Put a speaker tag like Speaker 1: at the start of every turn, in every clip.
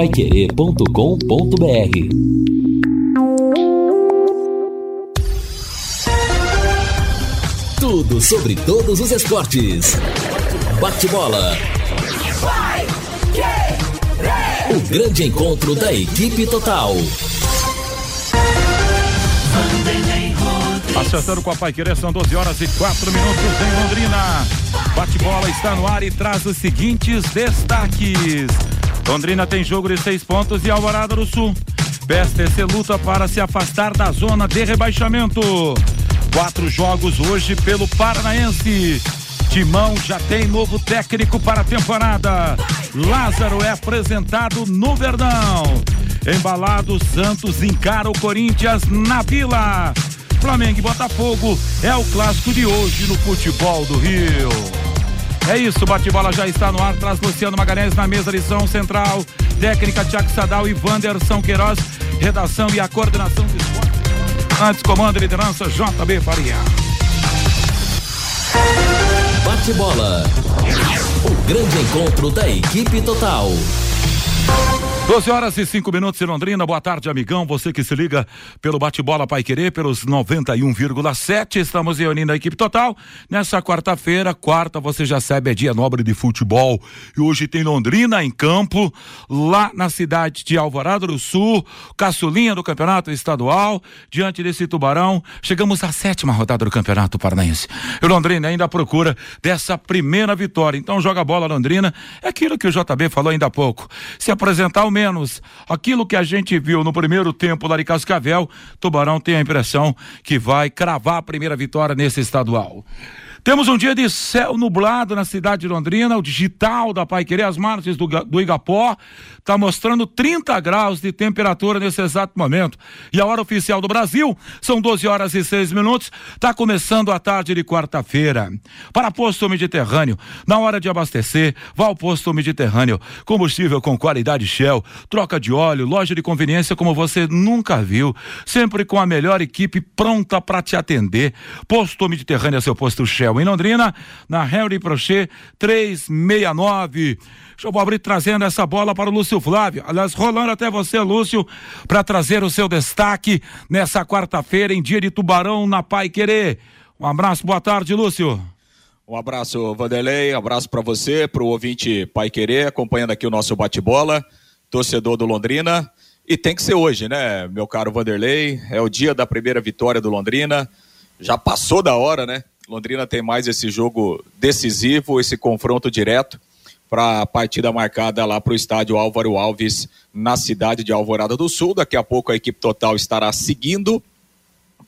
Speaker 1: radiopaiquerê.com.br Tudo sobre todos os esportes. Bate-bola. O grande encontro da equipe total.
Speaker 2: Acertando com a Pai Querer, são 12 horas e 4 minutos em Londrina. Bate-bola está no ar e traz os seguintes destaques. Londrina tem jogo de seis pontos e Alvorada do Sul. PSTC luta para se afastar da zona de rebaixamento. Quatro jogos hoje pelo Paranaense. Timão já tem novo técnico para a temporada. Lázaro é apresentado no Verdão. Embalado, Santos encara o Corinthians na Vila. Flamengo e Botafogo é o clássico de hoje no futebol do Rio. É isso, bate-bola já está no ar, traz Luciano Magalhães na mesa, lição central, técnica Tiago Sadal e Wanderson Queiroz, redação e a coordenação de esporte. Antes, comando e liderança, JB Faria.
Speaker 1: Bate-bola. O grande encontro da equipe total.
Speaker 2: 12 horas e 5 minutos em Londrina. Boa tarde, amigão. Você que se liga pelo bate-bola Pai Querer, pelos 91,7. Estamos reunindo a equipe total. Nessa quarta-feira, quarta, você já sabe, é dia nobre de futebol. E hoje tem Londrina em campo, lá na cidade de Alvorada do Sul, caçulinha do campeonato estadual. Diante desse tubarão, chegamos à sétima rodada do campeonato paranaense. E Londrina ainda procura dessa primeira vitória. Então joga a bola, Londrina. É aquilo que o JB falou ainda há pouco. Se apresentar o menos aquilo que a gente viu no primeiro tempo lá de Cascavel, Tubarão tem a impressão que vai cravar a primeira vitória nesse estadual. Temos um dia de céu nublado na cidade de Londrina, o digital da Pai Querer, as margens do, do Igapó, está mostrando 30 graus de temperatura nesse exato momento. E a hora oficial do Brasil são 12 horas e 6 minutos, está começando a tarde de quarta-feira. Para Posto Mediterrâneo, na hora de abastecer, vá ao Posto Mediterrâneo. Combustível com qualidade Shell, troca de óleo, loja de conveniência como você nunca viu, sempre com a melhor equipe pronta para te atender. Posto Mediterrâneo é seu posto Shell em Londrina, na Henry Prochet 369. Deixa eu abrir trazendo essa bola para o Lúcio Flávio. Aliás, rolando até você, Lúcio, para trazer o seu destaque nessa quarta-feira, em dia de Tubarão, na Pai Querer. Um abraço, boa tarde, Lúcio.
Speaker 3: Um abraço, Vanderlei, um abraço para você, para o ouvinte Pai Querer, acompanhando aqui o nosso bate-bola, torcedor do Londrina. E tem que ser hoje, né, meu caro Vanderlei? É o dia da primeira vitória do Londrina. Já passou da hora, né? Londrina tem mais esse jogo decisivo, esse confronto direto para a partida marcada lá para o estádio Álvaro Alves, na cidade de Alvorada do Sul. Daqui a pouco a equipe total estará seguindo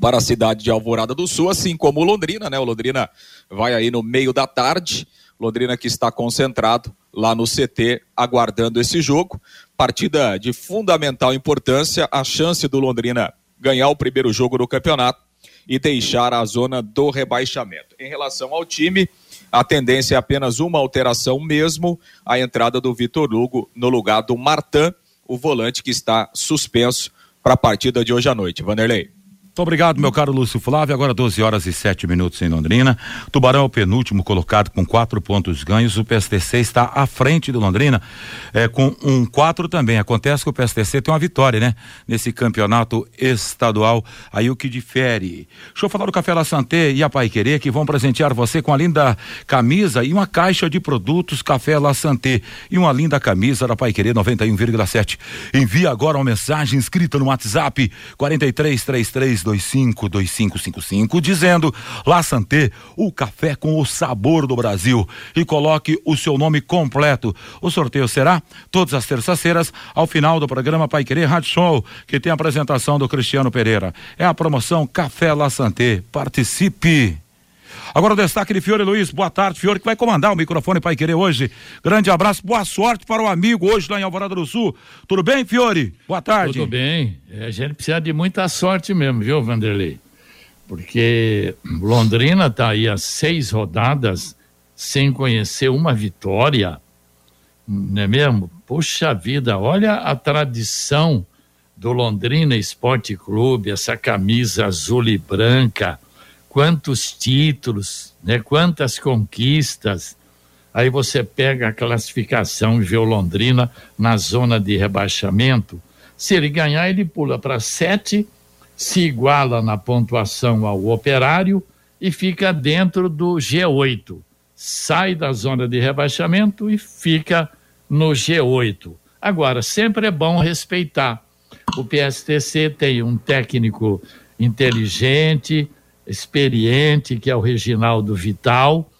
Speaker 3: para a cidade de Alvorada do Sul, assim como o Londrina, né? O Londrina vai aí no meio da tarde. Londrina que está concentrado lá no CT, aguardando esse jogo. Partida de fundamental importância, a chance do Londrina ganhar o primeiro jogo do campeonato e deixar a zona do rebaixamento. Em relação ao time, a tendência é apenas uma alteração mesmo, a entrada do Vitor Hugo no lugar do Martin, o volante que está suspenso para a partida de hoje à noite. Vanderlei.
Speaker 2: Muito obrigado, meu caro Lúcio Flávio. Agora 12 horas e 7 minutos em Londrina. Tubarão é o penúltimo colocado com quatro pontos ganhos. O PSTC está à frente do Londrina é, com um quatro também. Acontece que o PSTC tem uma vitória, né? Nesse campeonato estadual. Aí o que difere. Deixa eu falar do Café La Santé e a Pai Querer que vão presentear você com a linda camisa e uma caixa de produtos Café La Santé e uma linda camisa da Pai Querer 91,7. Envie agora uma mensagem escrita no WhatsApp 4333 252555 dizendo La Santé, o café com o sabor do Brasil e coloque o seu nome completo. O sorteio será todas as terças-feiras ao final do programa Pai Querer Rádio Show, que tem a apresentação do Cristiano Pereira. É a promoção Café La Santé. Participe! Agora o destaque de Fiore Luiz. Boa tarde, Fiore, que vai comandar o microfone Pai Querer hoje. Grande abraço, boa sorte para o amigo hoje lá em Alvorada do Sul. Tudo bem, Fiore? Boa tarde.
Speaker 4: Tudo bem. É, a gente precisa de muita sorte mesmo, viu, Vanderlei? Porque Londrina está aí há seis rodadas sem conhecer uma vitória, não é mesmo? Puxa vida, olha a tradição do Londrina Esporte Clube, essa camisa azul e branca quantos títulos, né? Quantas conquistas. Aí você pega a classificação e vê o Londrina na zona de rebaixamento. Se ele ganhar, ele pula para sete, se iguala na pontuação ao operário e fica dentro do G8. Sai da zona de rebaixamento e fica no G8. Agora, sempre é bom respeitar. O PSTC tem um técnico inteligente, experiente, que é o Reginaldo Vital,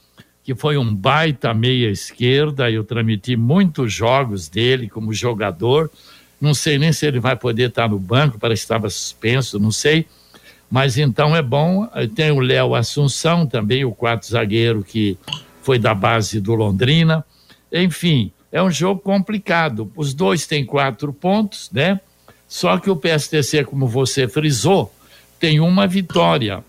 Speaker 4: que foi um baita meia esquerda. Eu transmiti muitos jogos dele como jogador. Não sei nem se ele vai poder estar no banco, que estava suspenso, não sei. Mas então é bom. Tem o Léo Assunção também, o quarto zagueiro que foi da base do Londrina. Enfim, é um jogo complicado. Os dois têm quatro pontos, né? Só que o PSTC, como você frisou, tem uma vitória.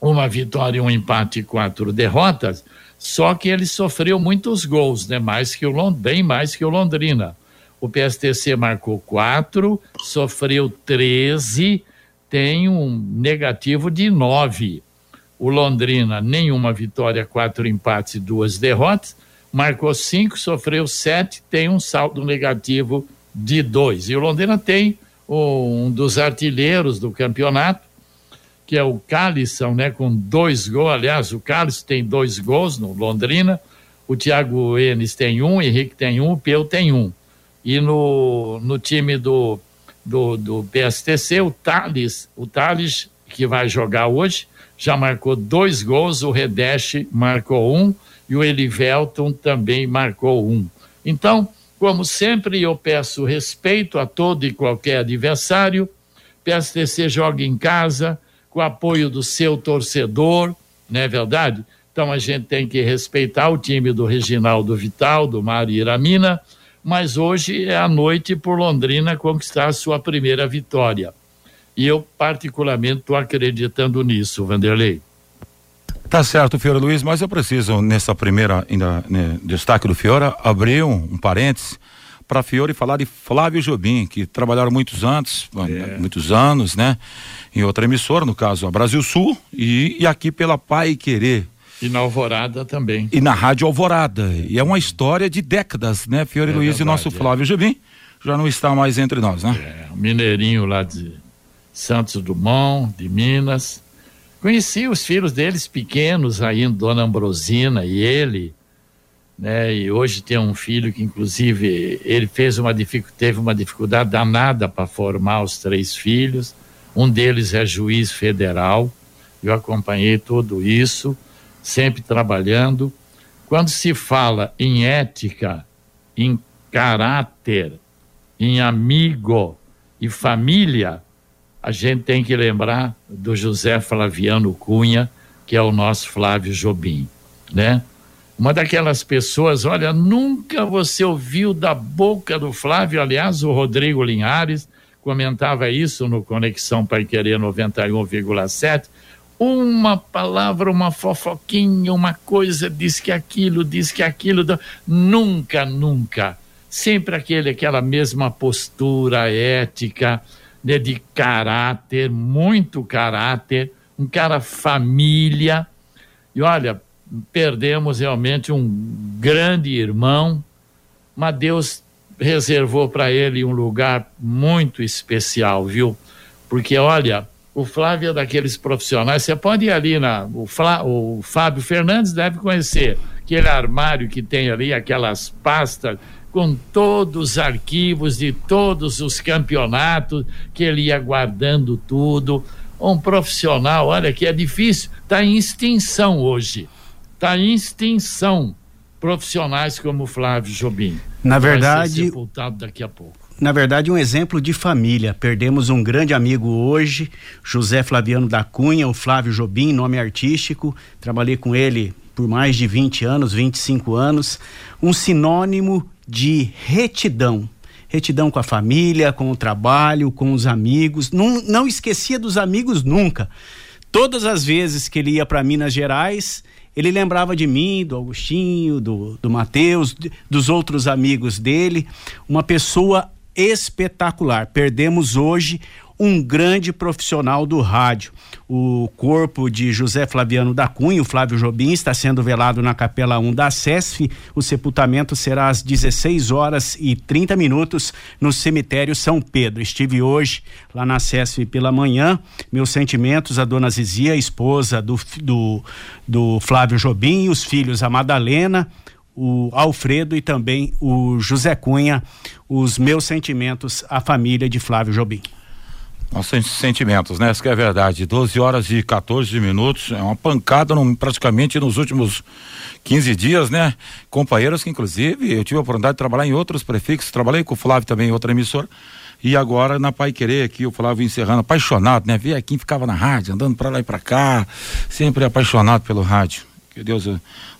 Speaker 4: Uma vitória, um empate e quatro derrotas. Só que ele sofreu muitos gols, né? Mais que o bem mais que o Londrina. O PSTC marcou quatro, sofreu 13, tem um negativo de nove. O Londrina, nenhuma vitória, quatro empates e duas derrotas. Marcou cinco, sofreu sete, tem um saldo negativo de dois. E o Londrina tem um dos artilheiros do campeonato, que é o Calisson, né, com dois gols. Aliás, o Calisson tem dois gols no Londrina, o Thiago Enes tem um, o Henrique tem um, o Peu tem um. E no, no time do, do, do PSTC, o Thales, o Thales, que vai jogar hoje, já marcou dois gols, o Redesh marcou um e o Elivelton também marcou um. Então, como sempre, eu peço respeito a todo e qualquer adversário. PSTC joga em casa, com o apoio do seu torcedor, não é verdade? Então a gente tem que respeitar o time do Reginaldo Vital, do Mário Iramina, mas hoje é a noite por Londrina conquistar a sua primeira vitória. E eu, particularmente, estou acreditando nisso, Vanderlei.
Speaker 2: Tá certo, Fiora Luiz, mas eu preciso, nessa primeira ainda, né, destaque do Fiora, abrir um, um parênteses para Fiore falar de Flávio Jobim, que trabalharam muitos anos, é. muitos anos, né? Em outra emissora, no caso a Brasil Sul, e, e aqui pela Pai Querer.
Speaker 4: E na Alvorada também.
Speaker 2: E na Rádio Alvorada. E é uma história de décadas, né, Fiore é Luiz verdade, e nosso é. Flávio Jobim já não está mais entre nós, né?
Speaker 4: É, mineirinho lá de Santos Dumont, de Minas. Conheci os filhos deles pequenos ainda, Dona Ambrosina e ele né? E hoje tem um filho que, inclusive, ele fez uma teve uma dificuldade danada para formar os três filhos. Um deles é juiz federal. Eu acompanhei tudo isso, sempre trabalhando. Quando se fala em ética, em caráter, em amigo e família, a gente tem que lembrar do José Flaviano Cunha, que é o nosso Flávio Jobim, né? Uma daquelas pessoas, olha, nunca você ouviu da boca do Flávio, aliás, o Rodrigo Linhares comentava isso no Conexão Pai Querer 91,7, uma palavra, uma fofoquinha, uma coisa, diz que aquilo, diz que aquilo, nunca, nunca, sempre aquele, aquela mesma postura ética, né, de caráter, muito caráter, um cara família, e olha, perdemos realmente um grande irmão, mas Deus reservou para ele um lugar muito especial, viu? Porque olha, o Flávio é daqueles profissionais, você pode ir ali na. O, Flá, o Fábio Fernandes deve conhecer aquele armário que tem ali, aquelas pastas com todos os arquivos de todos os campeonatos, que ele ia guardando tudo. Um profissional, olha que é difícil, está em extinção hoje está em extinção profissionais como Flávio Jobim.
Speaker 5: Na verdade,
Speaker 4: sepultado daqui a pouco.
Speaker 5: Na verdade, um exemplo de família. Perdemos um grande amigo hoje, José Flaviano da Cunha, o Flávio Jobim, nome artístico. Trabalhei com ele por mais de 20 anos, 25 anos. Um sinônimo de retidão. Retidão com a família, com o trabalho, com os amigos. Não, não esquecia dos amigos nunca. Todas as vezes que ele ia para Minas Gerais, ele lembrava de mim, do Agostinho, do, do dos outros amigos dele. Uma pessoa espetacular. Perdemos hoje um grande profissional do rádio. O corpo de José Flaviano da Cunha, o Flávio Jobim, está sendo velado na Capela 1 da SESF. O sepultamento será às 16 horas e 30 minutos no cemitério São Pedro. Estive hoje lá na SESF pela manhã. Meus sentimentos à dona Zizia, esposa do, do, do Flávio Jobim, os filhos a Madalena, o Alfredo e também o José Cunha. Os meus sentimentos à família de Flávio Jobim.
Speaker 2: Nossos sentimentos, né? Isso que é verdade. 12 horas e 14 minutos, é uma pancada praticamente nos últimos 15 dias, né? Companheiros que, inclusive, eu tive a oportunidade de trabalhar em outros prefixos, trabalhei com o Flávio também em outra emissora. E agora na Pai Querer aqui, o Flávio encerrando, apaixonado, né? Via aqui, ficava na rádio, andando para lá e para cá, sempre apaixonado pelo rádio. Que Deus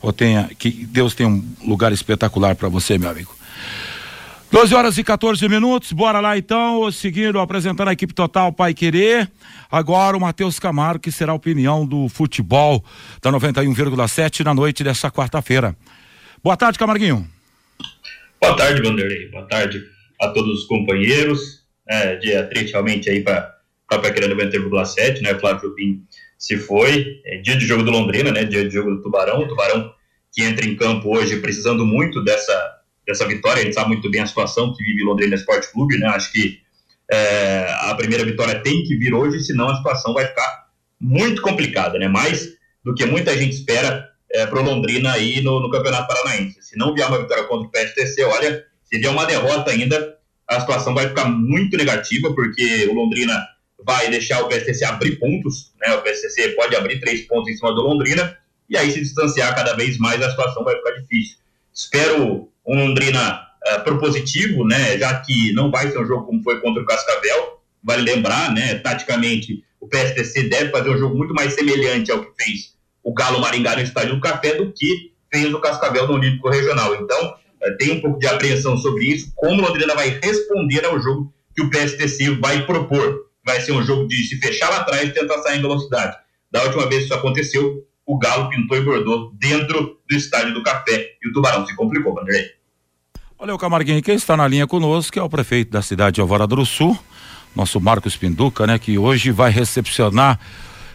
Speaker 2: o tenha, que Deus tenha um lugar espetacular para você, meu amigo. 12 horas e 14 minutos, bora lá então, seguindo, apresentando a equipe total Pai Querer. Agora o Matheus Camargo, que será a opinião do futebol da 91,7 na noite dessa quarta-feira. Boa tarde, Camarguinho.
Speaker 6: Boa tarde, Vanderlei. Boa tarde a todos os companheiros. É, dia triste realmente aí para Pai Querer 90,7, né? Flávio Jobim se foi. É dia de jogo do Londrina, né? Dia de jogo do Tubarão. O Tubarão que entra em campo hoje precisando muito dessa dessa vitória. A gente sabe muito bem a situação que vive Londrina Esporte Clube, né? Acho que é, a primeira vitória tem que vir hoje, senão a situação vai ficar muito complicada, né? Mais do que muita gente espera é, para Londrina aí no, no, Campeonato Paranaense. Se não vier uma vitória contra o PSTC, olha, se vier uma derrota ainda, a situação vai ficar muito negativa, porque o Londrina vai deixar o PSTC abrir pontos, né? O PSTC pode abrir três pontos em cima do Londrina, e aí se distanciar cada vez mais, a situação vai ficar difícil. Espero um Londrina uh, propositivo, né, já que não vai ser um jogo como foi contra o Cascavel, vale lembrar, né, taticamente, o PSTC deve fazer um jogo muito mais semelhante ao que fez o Galo Maringá no Estádio do Café do que fez o Cascavel no Olímpico Regional. Então, uh, tem um pouco de apreensão sobre isso, como o Londrina vai responder ao jogo que o PSTC vai propor. Vai ser um jogo de se fechar lá atrás e tentar sair em velocidade. Da última vez que isso aconteceu, o Galo pintou e bordou dentro do Estádio do Café e o Tubarão se complicou, Vanderlei.
Speaker 2: Olha o Camarguinho, quem está na linha conosco é o prefeito da cidade de Alvorada do Sul, nosso Marcos Pinduca, né, que hoje vai recepcionar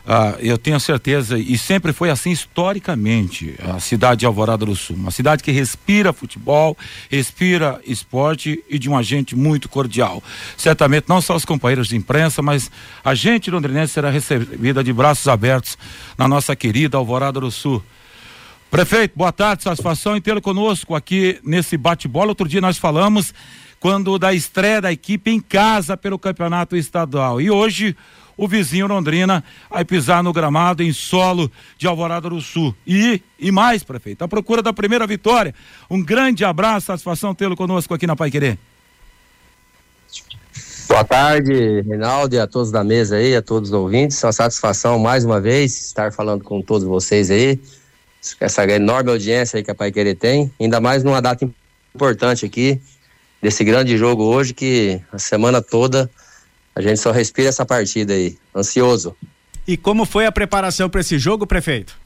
Speaker 2: ah, eu tenho certeza, e sempre foi assim historicamente, a cidade de Alvorada do Sul. Uma cidade que respira futebol, respira esporte e de uma gente muito cordial. Certamente não só os companheiros de imprensa, mas a gente londrinense será recebida de braços abertos na nossa querida Alvorada do Sul. Prefeito, boa tarde, satisfação em tê-lo conosco aqui nesse bate-bola. Outro dia nós falamos quando da estreia da equipe em casa pelo campeonato estadual. E hoje o vizinho Londrina vai pisar no gramado em solo de Alvorada do Sul. E, e mais, prefeito, a procura da primeira vitória. Um grande abraço, satisfação tê-lo conosco aqui na Pai Querer.
Speaker 7: Boa tarde, Reinaldo, e a todos da mesa aí, a todos os ouvintes. Uma satisfação mais uma vez estar falando com todos vocês aí essa enorme audiência aí que a Pai Querer tem, ainda mais numa data importante aqui, desse grande jogo hoje, que a semana toda a gente só respira essa partida aí, ansioso.
Speaker 5: E como foi a preparação para esse jogo, prefeito?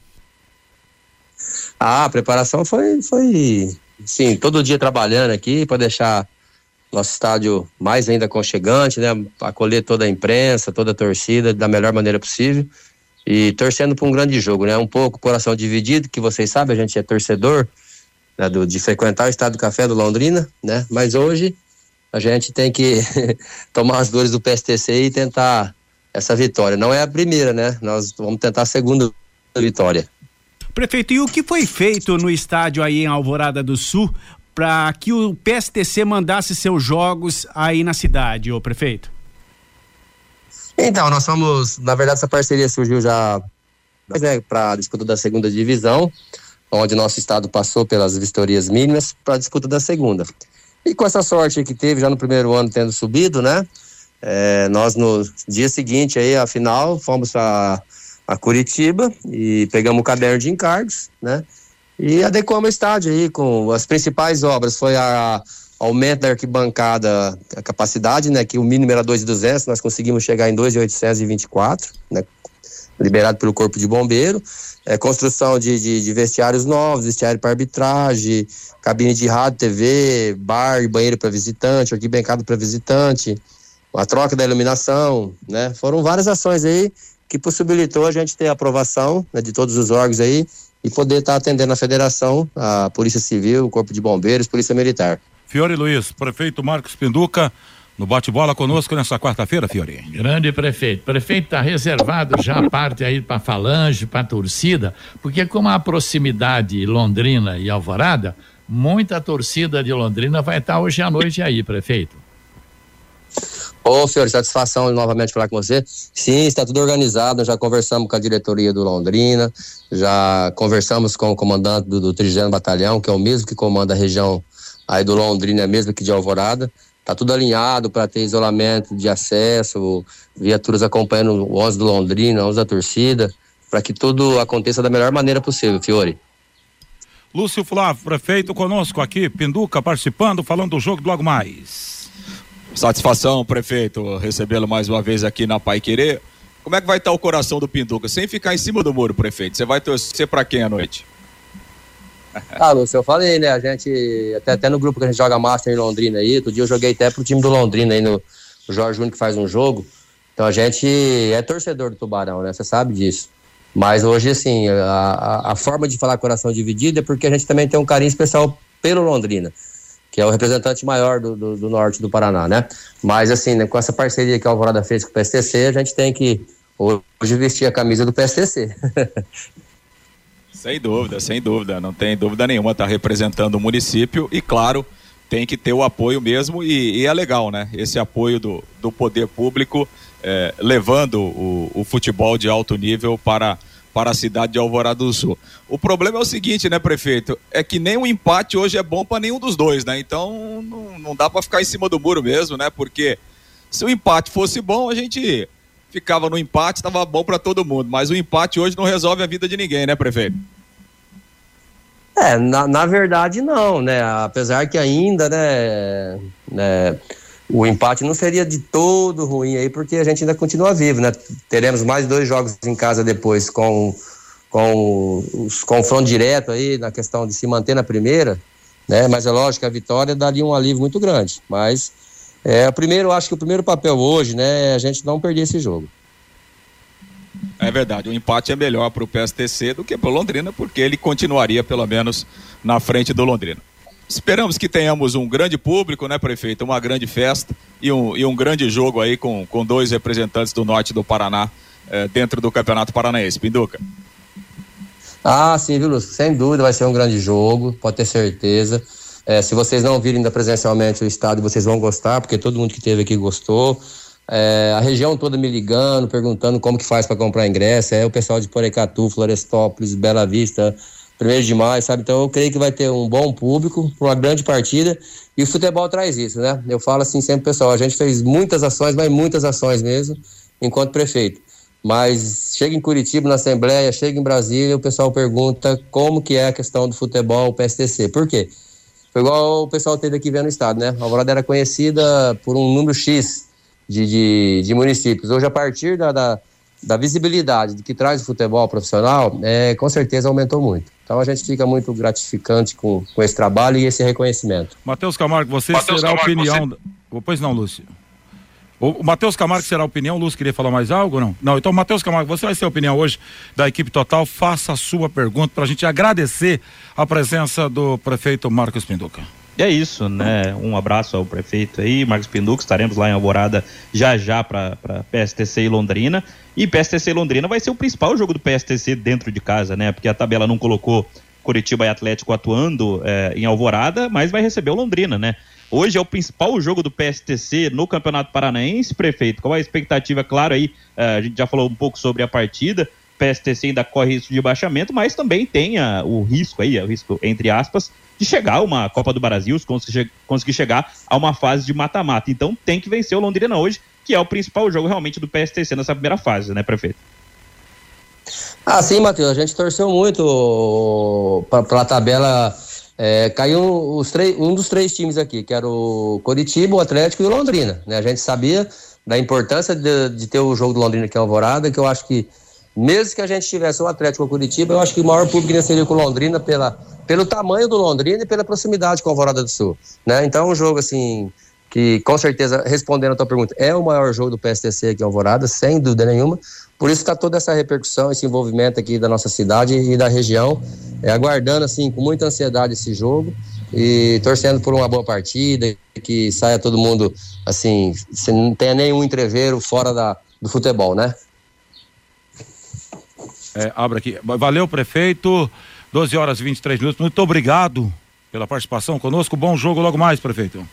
Speaker 7: Ah, a preparação foi, foi, sim, todo dia trabalhando aqui para deixar nosso estádio mais ainda aconchegante, né? Acolher toda a imprensa, toda a torcida da melhor maneira possível e torcendo para um grande jogo, né? Um pouco coração dividido, que vocês sabem, a gente é torcedor né, do, de frequentar o Estado do Café do Londrina, né? Mas hoje a gente tem que tomar as dores do PSTC e tentar essa vitória. Não é a primeira, né? Nós vamos tentar a segunda vitória.
Speaker 5: Prefeito, e o que foi feito no estádio aí em Alvorada do Sul para que o PSTC mandasse seus jogos aí na cidade, ô prefeito?
Speaker 7: Então, nós somos, na verdade, essa parceria surgiu já né, para a disputa da segunda divisão, onde nosso estado passou pelas vistorias mínimas para a disputa da segunda. E com essa sorte que teve já no primeiro ano tendo subido, né? É, nós no dia seguinte aí, a final, fomos a, a Curitiba e pegamos o caderno de encargos, né? E adequamos o estádio aí com as principais obras. Foi a, aumento da arquibancada, a capacidade, né, que o mínimo era 2.200, nós conseguimos chegar em 2.824, né, liberado pelo Corpo de Bombeiro, é, construção de, de, de vestiários novos, vestiário para arbitragem, cabine de rádio, TV, bar, banheiro para visitante, arquibancada para visitante, a troca da iluminação, né? Foram várias ações aí que possibilitou a gente ter a aprovação né, de todos os órgãos aí e poder estar tá atendendo a federação, a Polícia Civil, o Corpo de Bombeiros, Polícia Militar.
Speaker 2: Fiore Luiz, prefeito Marcos Pinduca, no bate-bola conosco nessa quarta-feira, Fiore.
Speaker 4: Grande prefeito. Prefeito está reservado já a parte aí para falange, para torcida, porque como a proximidade Londrina e Alvorada, muita torcida de Londrina vai estar tá hoje à noite aí, prefeito.
Speaker 7: Ô, Fiore, satisfação novamente falar com você. Sim, está tudo organizado. Já conversamos com a diretoria do Londrina, já conversamos com o comandante do, do 30 Batalhão, que é o mesmo que comanda a região aí do Londrina, mesmo que de Alvorada. Tá tudo alinhado para ter isolamento de acesso, viaturas acompanhando o 11 do Londrina, 11 da torcida, para que tudo aconteça da melhor maneira possível, Fiore.
Speaker 2: Lúcio Flávio, prefeito conosco aqui, Pinduca participando, falando do jogo do logo mais.
Speaker 3: Satisfação, prefeito, recebê-lo mais uma vez aqui na Pai Querer. Como é que vai estar o coração do Pinduca? Sem ficar em cima do muro, prefeito. Você vai torcer para quem à noite?
Speaker 7: Ah, Lúcio, eu falei, né? A gente, até, até no grupo que a gente joga Master em Londrina aí, outro dia eu joguei até pro time do Londrina aí, no, no Jorge Júnior que faz um jogo. Então a gente é torcedor do Tubarão, né? Você sabe disso. Mas hoje, assim, a, a, a, forma de falar coração dividido é porque a gente também tem um carinho especial pelo Londrina, que é o representante maior do, do, do norte do Paraná, né? Mas, assim, né, com essa parceria que a Alvorada fez com o PSTC, a gente tem que hoje vestir a camisa do PSTC.
Speaker 3: Sem dúvida, sem dúvida, não tem dúvida nenhuma, está representando o município e, claro, tem que ter o apoio mesmo e, e é legal, né? Esse apoio do, do poder público é, levando o, o futebol de alto nível para, para a cidade de Alvorada do Sul. O problema é o seguinte, né, prefeito? É que nem o empate hoje é bom para nenhum dos dois, né? Então não, não dá para ficar em cima do muro mesmo, né? Porque se o empate fosse bom, a gente ficava no empate, estava bom para todo mundo. Mas o empate hoje não resolve a vida de ninguém, né, prefeito?
Speaker 7: É, na, na verdade não, né? Apesar que ainda, né, né, o empate não seria de todo ruim aí, porque a gente ainda continua vivo, né? Teremos mais dois jogos em casa depois com, com os confrontos direto aí na questão de se manter na primeira, né? Mas é lógico que a vitória daria um alívio muito grande. Mas é, o primeiro, acho que o primeiro papel hoje, né, é a gente não perder esse jogo.
Speaker 3: É verdade, o empate é melhor para o PSTC do que para o Londrina, porque ele continuaria pelo menos na frente do Londrina. Esperamos que tenhamos um grande público, né, prefeito? Uma grande festa e um, e um grande jogo aí com, com dois representantes do norte do Paraná eh, dentro do Campeonato Paranaense. Pinduca.
Speaker 7: Ah, sim, viu, Lúcio? Sem dúvida vai ser um grande jogo, pode ter certeza. É, se vocês não virem ainda presencialmente o estádio, vocês vão gostar, porque todo mundo que esteve aqui gostou. É, a região toda me ligando, perguntando como que faz para comprar ingresso. É o pessoal de Porecatu, Florestópolis, Bela Vista, primeiro de maio, sabe? Então eu creio que vai ter um bom público, uma grande partida. E o futebol traz isso, né? Eu falo assim sempre, pessoal, a gente fez muitas ações, mas muitas ações mesmo, enquanto prefeito. Mas chega em Curitiba, na Assembleia, chega em Brasília, o pessoal pergunta como que é a questão do futebol, o PSTC. Por quê? Foi igual o pessoal teve aqui vendo o estado, né? A Alvorada era conhecida por um número X de, de, de municípios. Hoje, a partir da, da, da, visibilidade do que traz o futebol profissional, é, com certeza aumentou muito. Então a gente fica muito gratificante com, com esse trabalho e esse reconhecimento.
Speaker 2: Matheus Camargo, você Mateus será a opinião. Você... Pois não, Lúcio. O, Matheus Camargo será a opinião, Lúcio queria falar mais algo não? Não, então Matheus Camargo, você vai ser a opinião hoje da equipe total, faça a sua pergunta para a gente agradecer a presença do prefeito Marcos Pinduca.
Speaker 8: E é isso, né? Um abraço ao prefeito aí, Marcos Pinduca, estaremos lá em Alvorada já já para PSTC e Londrina. E PSTC e Londrina vai ser o principal jogo do PSTC dentro de casa, né? Porque a tabela não colocou Curitiba e Atlético atuando é, em Alvorada, mas vai receber o Londrina, né? Hoje é o principal jogo do PSTC no Campeonato Paranaense, prefeito. Qual a expectativa? Claro, aí uh, a gente já falou um pouco sobre a partida. O PSTC ainda corre risco de baixamento, mas também tem uh, o risco aí, o risco entre aspas, de chegar a uma Copa do Brasil, conseguir, conseguir chegar a uma fase de mata-mata. Então tem que vencer o Londrina hoje, que é o principal jogo realmente do PSTC nessa primeira fase, né, prefeito?
Speaker 7: Ah, sim, Matheus. A gente torceu muito para a tabela é, caiu os três, um dos três times aqui, que era o Coritiba, o Atlético e o Londrina. Né? A gente sabia da importância de, de ter o jogo do Londrina aqui em Alvorada, que eu acho que, mesmo que a gente tivesse o Atlético ou o Curitiba, eu acho que o maior público seria com o Londrina pela, pelo tamanho do Londrina e pela proximidade com a Alvorada do Sul. Né? Então, um jogo assim, que com certeza, respondendo a tua pergunta, é o maior jogo do PSTC aqui em Alvorada, sem dúvida nenhuma. Por isso está toda essa repercussão, esse envolvimento aqui da nossa cidade e da região, é, aguardando assim com muita ansiedade esse jogo e torcendo por uma boa partida, que saia todo mundo assim, sem não tenha nenhum entreveiro fora da, do futebol, né?
Speaker 2: É, abre aqui. Valeu, prefeito. 12 horas e 23 minutos. Muito obrigado pela participação conosco. Bom jogo logo mais, prefeito.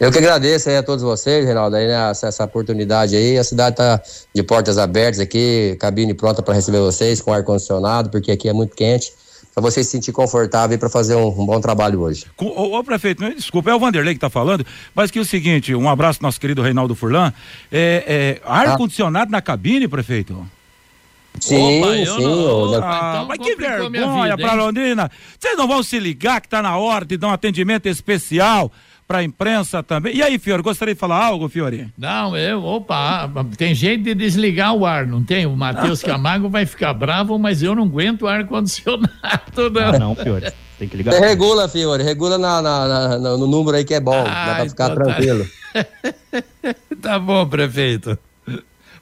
Speaker 7: Eu que agradeço aí a todos vocês, Reinaldo, aí, né, essa, essa, oportunidade aí. A cidade está de portas abertas aqui, cabine pronta para receber vocês com ar-condicionado, porque aqui é muito quente. Para vocês se sentir confortável para fazer um, um, bom trabalho hoje.
Speaker 2: Ô, ô prefeito, desculpa, é o Vanderlei que está falando, mas que é o seguinte, um abraço nosso querido Reinaldo Furlan. É, é ar-condicionado ah. na cabine, prefeito?
Speaker 7: Sim, Opa, sim. Não...
Speaker 2: Ah, então mas que vergonha para Londrina. Vocês não vão se ligar que está na hora de dar um atendimento especial para a imprensa também. E aí, Fiore, gostaria de falar algo, Fiore?
Speaker 4: Não, eu, opa, tem jeito de desligar o ar, não tem? O Matheus Camargo vai ficar bravo, mas eu não aguento ar-condicionado, não.
Speaker 7: Ah, não, Fiore. Tem que ligar. Você regula, Fiore, regula na, na, na, no número aí que é bom, ah, dá para ficar tá. tranquilo.
Speaker 4: Tá... tá bom, prefeito.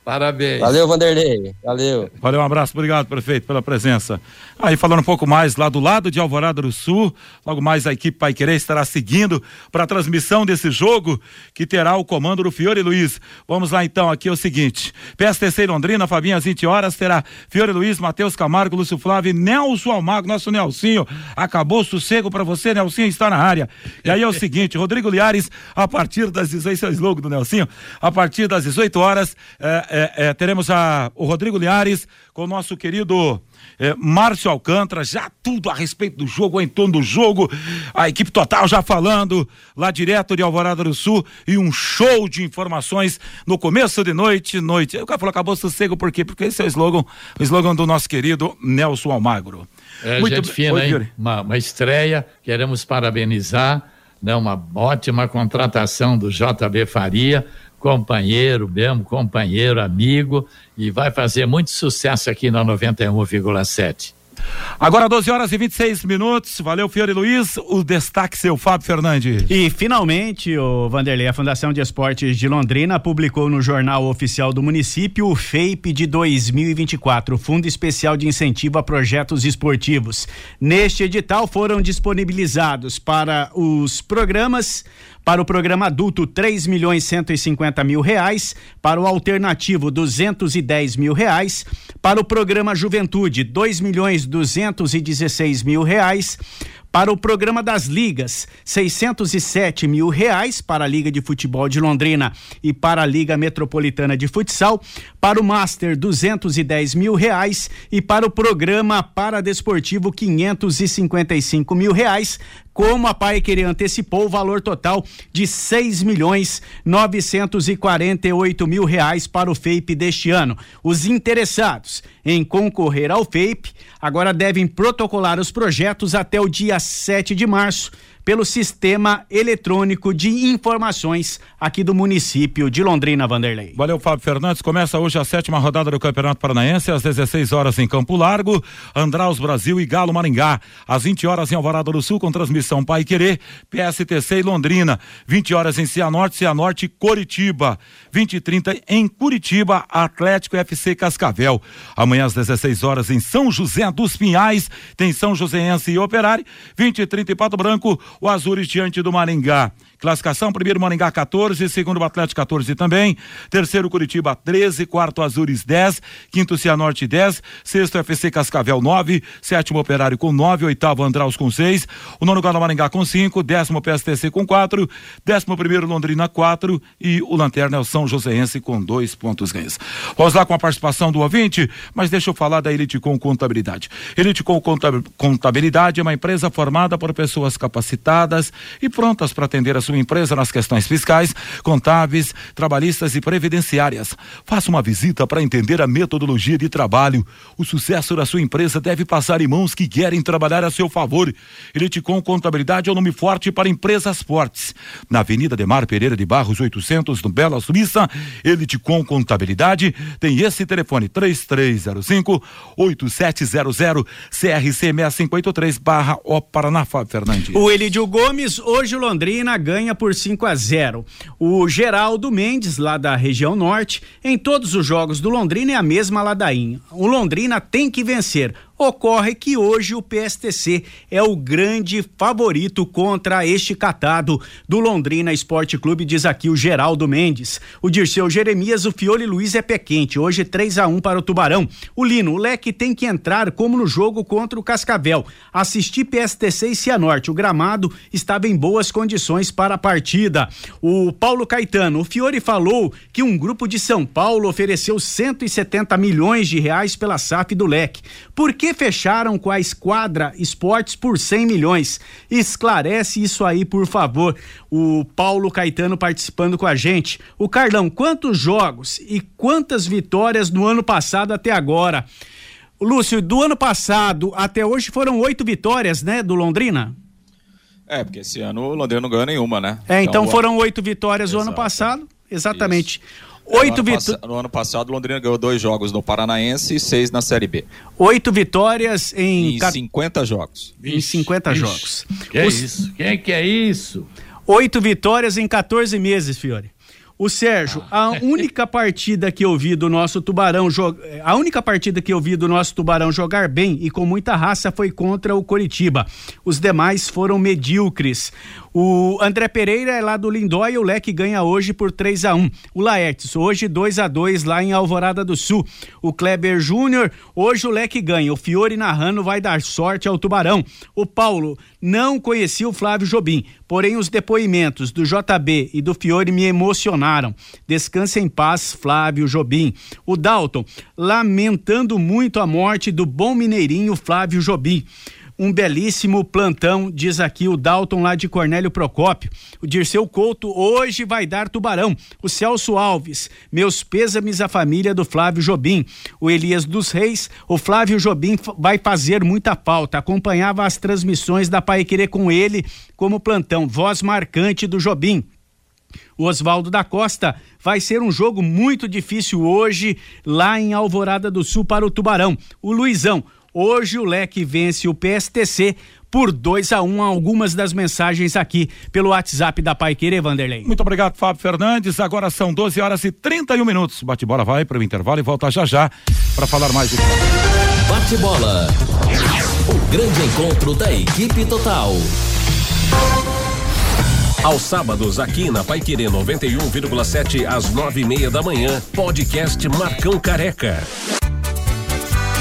Speaker 4: Parabéns.
Speaker 7: Valeu, Vanderlei. Valeu.
Speaker 2: Valeu, um abraço. Obrigado, prefeito, pela presença. Aí, falando um pouco mais lá do lado de Alvorada do Sul, logo mais a equipe Pai Querer estará seguindo para a transmissão desse jogo que terá o comando do Fiore Luiz. Vamos lá então, aqui é o seguinte: PSTC Londrina, Fabinho, às 20 horas, terá Fiore Luiz, Matheus Camargo, Lúcio Flávio e Nelson Almago, nosso Nelsinho. Acabou o sossego para você, Nelsinho está na área. E aí é o seguinte: Rodrigo Liares, a partir das 18, esse é o slogan do Nelsinho, a partir das 18 horas, é, é, é, é, teremos a, o Rodrigo Liares com o nosso querido é, Márcio Alcântara, já tudo a respeito do jogo, em torno do jogo, a equipe total já falando lá direto de Alvorada do Sul e um show de informações no começo de noite, noite. O cara falou, acabou sossego, por quê? Porque esse é o slogan, o slogan do nosso querido Nelson Almagro.
Speaker 4: É, Muito gente fina, Oi, hein? Uma, uma estreia, queremos parabenizar, né, uma ótima contratação do JB Faria, companheiro mesmo, companheiro, amigo, e vai fazer muito sucesso aqui na 91,7.
Speaker 2: Agora 12 horas e 26 minutos. Valeu, Fiore Luiz. O destaque seu, Fábio Fernandes.
Speaker 5: E finalmente, o Vanderlei, a Fundação de Esportes de Londrina publicou no Jornal Oficial do Município o FEIP de 2024, Fundo Especial de Incentivo a Projetos Esportivos. Neste edital foram disponibilizados para os programas para o programa adulto, três milhões cento e cinquenta mil reais. Para o alternativo, duzentos e dez mil reais. Para o programa Juventude, dois milhões duzentos e dezesseis mil reais. Para o programa das ligas, 607 mil reais para a Liga de Futebol de Londrina e para a Liga Metropolitana de Futsal. Para o Master, 210 mil reais e para o programa Paradesportivo, 555 mil reais. Como a Pai Querer antecipou o valor total de 6 milhões 948 mil reais para o FEIP deste ano. Os interessados em concorrer ao FEIP agora devem protocolar os projetos até o dia 7 de março pelo sistema eletrônico de informações aqui do município de Londrina, Vanderlei.
Speaker 2: Valeu, Fábio Fernandes. Começa hoje a sétima rodada do Campeonato Paranaense, às 16 horas em Campo Largo, Andraus Brasil e Galo Maringá. Às 20 horas em Alvorada do Sul, com transmissão Pai Querer, PSTC e Londrina. 20 horas em Cianorte, Cianorte e Coritiba. 20 e 30 em Curitiba, Atlético FC Cascavel. Amanhã às 16 horas em São José dos Pinhais, tem São Joséense e Operário. 20 e 30 em Pato Branco, o Azures diante do Maringá. Classificação, primeiro Maringá 14, segundo Atlético 14 também, terceiro Curitiba 13, quarto Azures 10, quinto Cianorte 10, sexto FC Cascavel 9, sétimo Operário com 9, oitavo Andraus com 6, o nono Galo Maringá com 5, décimo PSTC com 4, décimo primeiro Londrina 4 e o Lanterna é o São Joséense com dois pontos ganhos. Vamos lá com a participação do ouvinte, mas deixa eu falar da Elite com Contabilidade. Elite com Contabilidade é uma empresa formada por pessoas capacitadas e prontas para atender as sua empresa nas questões fiscais, contábeis, trabalhistas e previdenciárias. Faça uma visita para entender a metodologia de trabalho. O sucesso da sua empresa deve passar em mãos que querem trabalhar a seu favor. Eliticom Contabilidade é o um nome forte para empresas fortes. Na Avenida Demar Pereira de Barros 800, no Bela Suíça, Eliticom Contabilidade tem esse telefone 3305 8700 CRC 6583 barra O Paraná, Fernandes.
Speaker 5: O Elite Egídio Gomes, hoje Londrina ganha por 5 a 0. O Geraldo Mendes, lá da região norte, em todos os jogos do Londrina é a mesma ladainha. O Londrina tem que vencer. Ocorre que hoje o PSTC é o grande favorito contra este catado do Londrina Esporte Clube, diz aqui o Geraldo Mendes. O Dirceu Jeremias, o Fiore Luiz é pé quente, hoje 3 a 1 para o Tubarão. O Lino, o Leque tem que entrar como no jogo contra o Cascavel. Assistir PSTC e Cianorte, o gramado estava em boas condições para a partida. O Paulo Caetano, o Fiore falou que um grupo de São Paulo ofereceu 170 milhões de reais pela SAF do Leque. Por que fecharam com a Esquadra Esportes por 100 milhões? Esclarece isso aí, por favor. O Paulo Caetano participando com a gente. O Carlão, quantos jogos e quantas vitórias no ano passado até agora? Lúcio, do ano passado até hoje foram oito vitórias, né, do Londrina?
Speaker 3: É, porque esse ano o Londrina não ganhou nenhuma, né?
Speaker 5: É, então, então foram oito vitórias Exato. no ano passado. Exatamente. Isso.
Speaker 3: Oito vitórias. No ano passado, o Londrina ganhou dois jogos no Paranaense e seis na Série B.
Speaker 5: Oito vitórias em.
Speaker 3: Em 50 jogos.
Speaker 5: Em 50 Ixi. jogos.
Speaker 4: Que Os... é isso? Quem é que é isso?
Speaker 5: Oito vitórias em 14 meses, Fiore. O Sérgio, a única partida que eu vi do nosso Tubarão jogar, a única partida que eu vi do nosso Tubarão jogar bem e com muita raça foi contra o Coritiba. Os demais foram medíocres. O André Pereira é lá do Lindóia, o Leque ganha hoje por 3 a 1 O Laertes, hoje 2 a 2 lá em Alvorada do Sul. O Kleber Júnior, hoje o Leque ganha. O Fiore narrando vai dar sorte ao Tubarão. O Paulo, não conhecia o Flávio Jobim, porém os depoimentos do JB e do Fiore me emocionaram. Descanse em paz, Flávio Jobim. O Dalton, lamentando muito a morte do bom mineirinho Flávio Jobim um belíssimo plantão, diz aqui o Dalton lá de Cornélio Procópio. O Dirceu Couto hoje vai dar tubarão. O Celso Alves, meus pêsames à família do Flávio Jobim. O Elias dos Reis, o Flávio Jobim vai fazer muita falta. Acompanhava as transmissões da Pai Querer com ele como plantão, voz marcante do Jobim. O Oswaldo da Costa vai ser um jogo muito difícil hoje lá em Alvorada do Sul para o Tubarão. O Luizão, Hoje o Leque vence o PSTC por 2 a 1 um, algumas das mensagens aqui pelo WhatsApp da Pai Querer, Vanderlei.
Speaker 2: Muito obrigado, Fábio Fernandes. Agora são 12 horas e 31 minutos. Bate-bola vai para o intervalo e volta já já para falar mais do
Speaker 1: Bate-bola. O grande encontro da equipe total. Aos sábados, aqui na Pai Querer 91,7 às nove e meia da manhã, podcast Marcão Careca.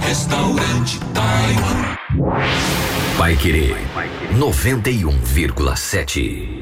Speaker 9: Restaurante Taiwan.
Speaker 1: Vai querer 91,7.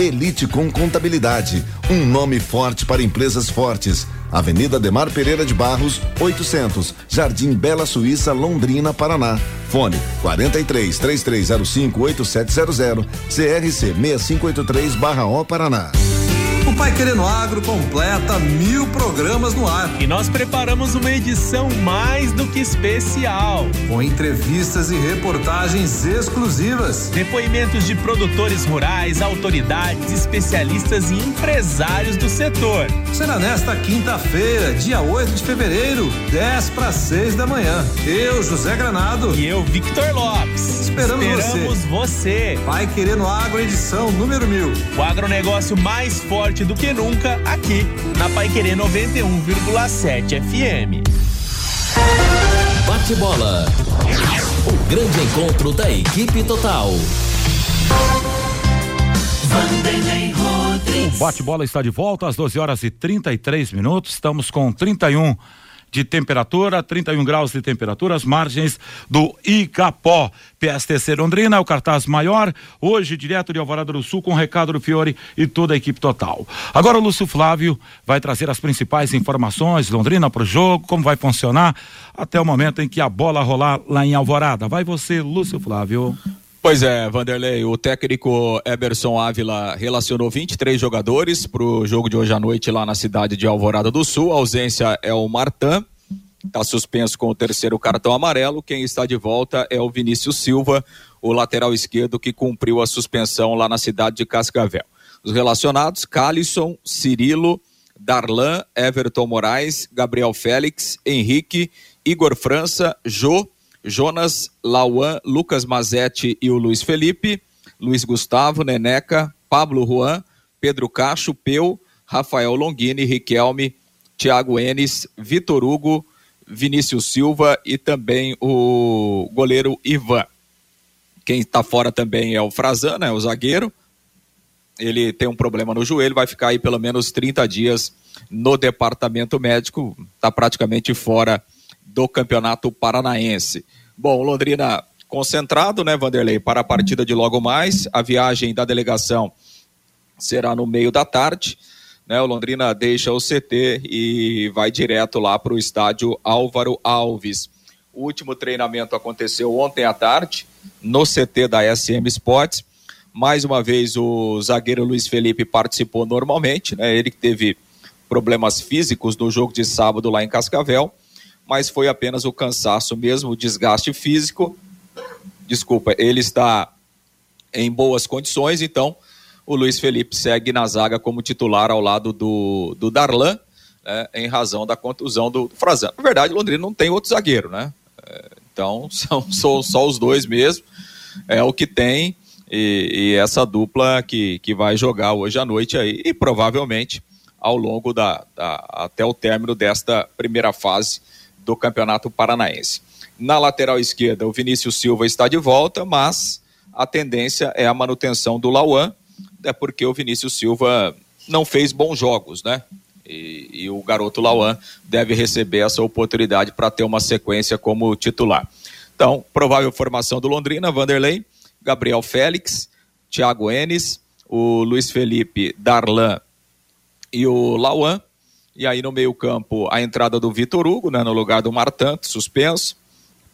Speaker 10: Elite com Contabilidade, um nome forte para empresas fortes. Avenida Demar Pereira de Barros, 800, Jardim Bela Suíça, Londrina, Paraná. Fone 43 3305 8700, CRC 6583/O Paraná.
Speaker 11: O Pai Querendo Agro completa mil programas no ar.
Speaker 12: E nós preparamos uma edição mais do que especial.
Speaker 11: Com entrevistas e reportagens exclusivas.
Speaker 12: Depoimentos de produtores rurais, autoridades, especialistas e empresários do setor.
Speaker 11: Será nesta quinta-feira, dia 8 de fevereiro, 10 para 6 da manhã. Eu, José Granado.
Speaker 12: E eu, Victor Lopes.
Speaker 11: Esperamos,
Speaker 12: Esperamos
Speaker 11: você.
Speaker 12: você.
Speaker 11: Pai Querendo Agro, edição número mil.
Speaker 12: O agronegócio mais forte do que nunca aqui na Pai Querer 91,7 FM.
Speaker 13: Bate bola. O grande encontro da equipe total.
Speaker 2: O bate-bola está de volta às 12 horas e 33 minutos. Estamos com 31 de temperatura, 31 graus de temperatura, as margens do Icapó. PSTC Londrina, o cartaz maior, hoje direto de Alvorada do Sul com o recado do Fiore e toda a equipe total. Agora o Lúcio Flávio vai trazer as principais informações Londrina para o jogo, como vai funcionar até o momento em que a bola rolar lá em Alvorada. Vai você, Lúcio Flávio.
Speaker 3: Pois é, Vanderlei, o técnico Eberson Ávila relacionou 23 jogadores para o jogo de hoje à noite lá na cidade de Alvorada do Sul. A ausência é o Martan, está suspenso com o terceiro cartão amarelo. Quem está de volta é o Vinícius Silva, o lateral esquerdo que cumpriu a suspensão lá na cidade de Cascavel. Os relacionados: Calisson, Cirilo, Darlan, Everton Moraes, Gabriel Félix, Henrique, Igor França, Jô. Jonas, Lauan, Lucas Mazetti e o Luiz Felipe, Luiz Gustavo, Neneca, Pablo Juan, Pedro Cacho, Peu, Rafael Longini, Riquelme, Thiago Enes, Vitor Hugo, Vinícius Silva e também o goleiro Ivan. Quem está fora também é o Frazan, né, o zagueiro. Ele tem um problema no joelho, vai ficar aí pelo menos 30 dias no departamento médico, está praticamente fora do Campeonato Paranaense. Bom, Londrina concentrado, né, Vanderlei, para a partida de logo mais. A viagem da delegação será no meio da tarde. Né, o Londrina deixa o CT e vai direto lá para o estádio Álvaro Alves. O último treinamento aconteceu ontem à tarde no CT da SM Sports. Mais uma vez o zagueiro Luiz Felipe participou normalmente, né? Ele que teve problemas físicos no jogo de sábado lá em Cascavel mas foi apenas o cansaço mesmo, o desgaste físico. Desculpa, ele está em boas condições, então o Luiz Felipe segue na zaga como titular ao lado do, do Darlan, né, em razão da contusão do Frazan. Na verdade, Londrina não tem outro zagueiro, né? É, então são, são só os dois mesmo, é o que tem, e, e, essa dupla que, que vai jogar hoje à noite aí, e provavelmente ao longo da, da até o término desta primeira fase do Campeonato Paranaense. Na lateral esquerda, o Vinícius Silva está de volta, mas a tendência é a manutenção do Lauan, é porque o Vinícius Silva não fez bons jogos, né? E, e o garoto Lauan deve receber essa oportunidade para ter uma sequência como titular. Então, provável formação do Londrina, Vanderlei, Gabriel Félix, Thiago Enes, o Luiz Felipe, Darlan e o Lauan. E aí no meio-campo a entrada do Vitor Hugo, né, no lugar do Martan, suspenso.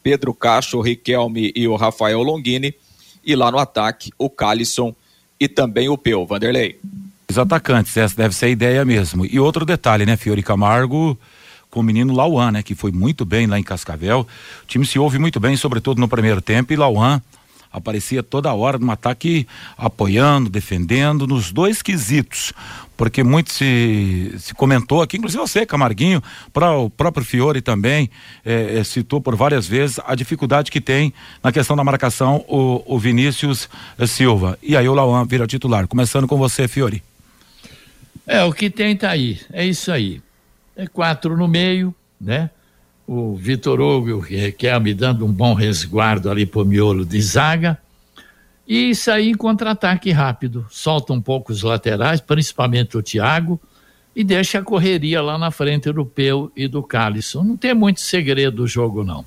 Speaker 3: Pedro Cacho, Riquelme e o Rafael Longini. E lá no ataque, o Calisson e também o Peu, Vanderlei.
Speaker 2: Os atacantes, essa deve ser a ideia mesmo. E outro detalhe, né, Fiore Camargo com o menino Lauan, né, que foi muito bem lá em Cascavel. O time se ouve muito bem, sobretudo no primeiro tempo, e Lauan aparecia toda hora no ataque apoiando, defendendo, nos dois quesitos. Porque muito se, se comentou aqui, inclusive você, Camarguinho, para o próprio Fiore também, é, é, citou por várias vezes a dificuldade que tem na questão da marcação o, o Vinícius Silva. E aí o Lauan vira titular. Começando com você, Fiore.
Speaker 4: É, o que tem tá aí. É isso aí. É quatro no meio, né? O Vitor Hugo quer me dando um bom resguardo ali pro miolo de zaga e sair em contra-ataque rápido. Solta um pouco os laterais, principalmente o Thiago, e deixa a correria lá na frente do Peu e do Calisson. Não tem muito segredo do jogo, não.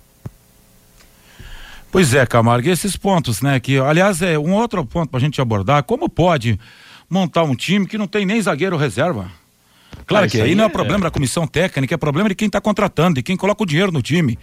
Speaker 2: Pois é, Camargo, e esses pontos, né? Que, aliás, é um outro ponto para a gente abordar. Como pode montar um time que não tem nem zagueiro reserva? Claro ah, que aí, aí não é problema da comissão técnica, é problema de quem está contratando, de quem coloca o dinheiro no time.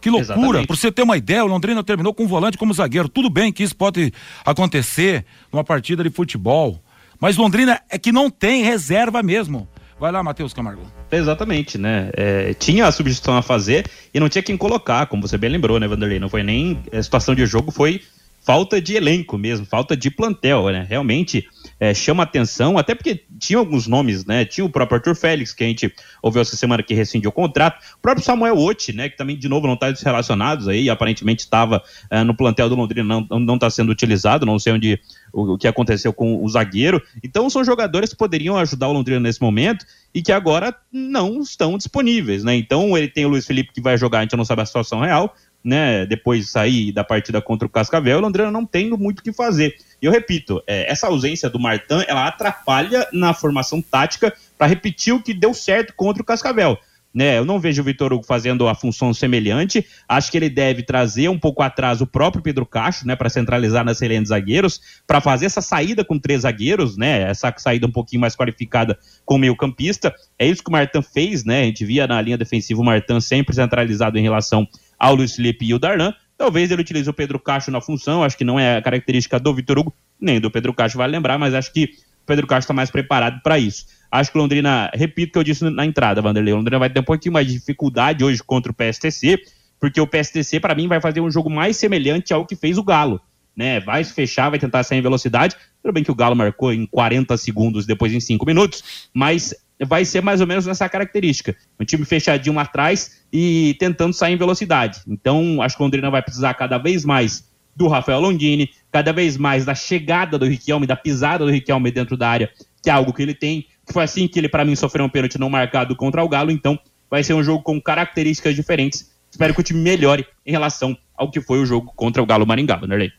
Speaker 2: Que loucura! Para você ter uma ideia, o Londrina terminou com um volante como zagueiro. Tudo bem que isso pode acontecer numa partida de futebol, Mas Londrina é que não tem reserva mesmo. Vai lá, Matheus Camargo.
Speaker 8: Exatamente, né? É, tinha a substituição a fazer e não tinha quem colocar, como você bem lembrou, né, Vanderlei? Não foi nem a situação de jogo, foi falta de elenco mesmo, falta de plantel, né? Realmente é, chama atenção, até porque tinha alguns nomes, né? Tinha o próprio Arthur Félix, que a gente ouviu essa semana que rescindiu o contrato, o próprio Samuel Oti, né? Que também, de novo, não está relacionado aí, aparentemente estava é, no plantel do Londrina, não, não está sendo utilizado, não sei onde o, o que aconteceu com o zagueiro. Então são jogadores que poderiam ajudar o Londrina nesse momento e que agora não estão disponíveis, né? Então ele tem o Luiz Felipe que vai jogar, a gente não sabe a situação real, né, depois de sair da partida contra o Cascavel, o Londrina não tem muito o que fazer. E eu repito, é, essa ausência do Martin, ela atrapalha na formação tática para repetir o que deu certo contra o Cascavel. Né, eu não vejo o Vitor Hugo fazendo a função semelhante. Acho que ele deve trazer um pouco atrás o próprio Pedro Cacho, né, para centralizar nas de zagueiros, para fazer essa saída com três zagueiros, né, essa saída um pouquinho mais qualificada com meio-campista. É isso que o Martin fez, né? A gente via na linha defensiva o Martin sempre centralizado em relação Luiz Felipe e o Darlan. Talvez ele utilize o Pedro Cacho na função, acho que não é a característica do Vitor Hugo, nem do Pedro Cacho, vale lembrar, mas acho que o Pedro Cacho está mais preparado para isso. Acho que Londrina, repito o que eu disse na entrada, Vanderlei, Londrina vai ter um pouquinho mais de dificuldade hoje contra o PSTC, porque o PSTC, para mim, vai fazer um jogo mais semelhante ao que fez o Galo. Né, vai se fechar, vai tentar sair em velocidade. Tudo bem que o Galo marcou em 40 segundos, depois em 5 minutos, mas vai ser mais ou menos nessa característica. Um time fechadinho atrás e tentando sair em velocidade. Então, acho que o Londrina vai precisar cada vez mais do Rafael Longini, cada vez mais da chegada do Riquelme, da pisada do Riquelme dentro da área, que é algo que ele tem. Foi assim que ele, para mim, sofreu um pênalti não marcado contra o Galo. Então, vai ser um jogo com características diferentes. Espero que o time melhore em relação ao que foi o jogo contra o Galo Maringá, Vanderlei.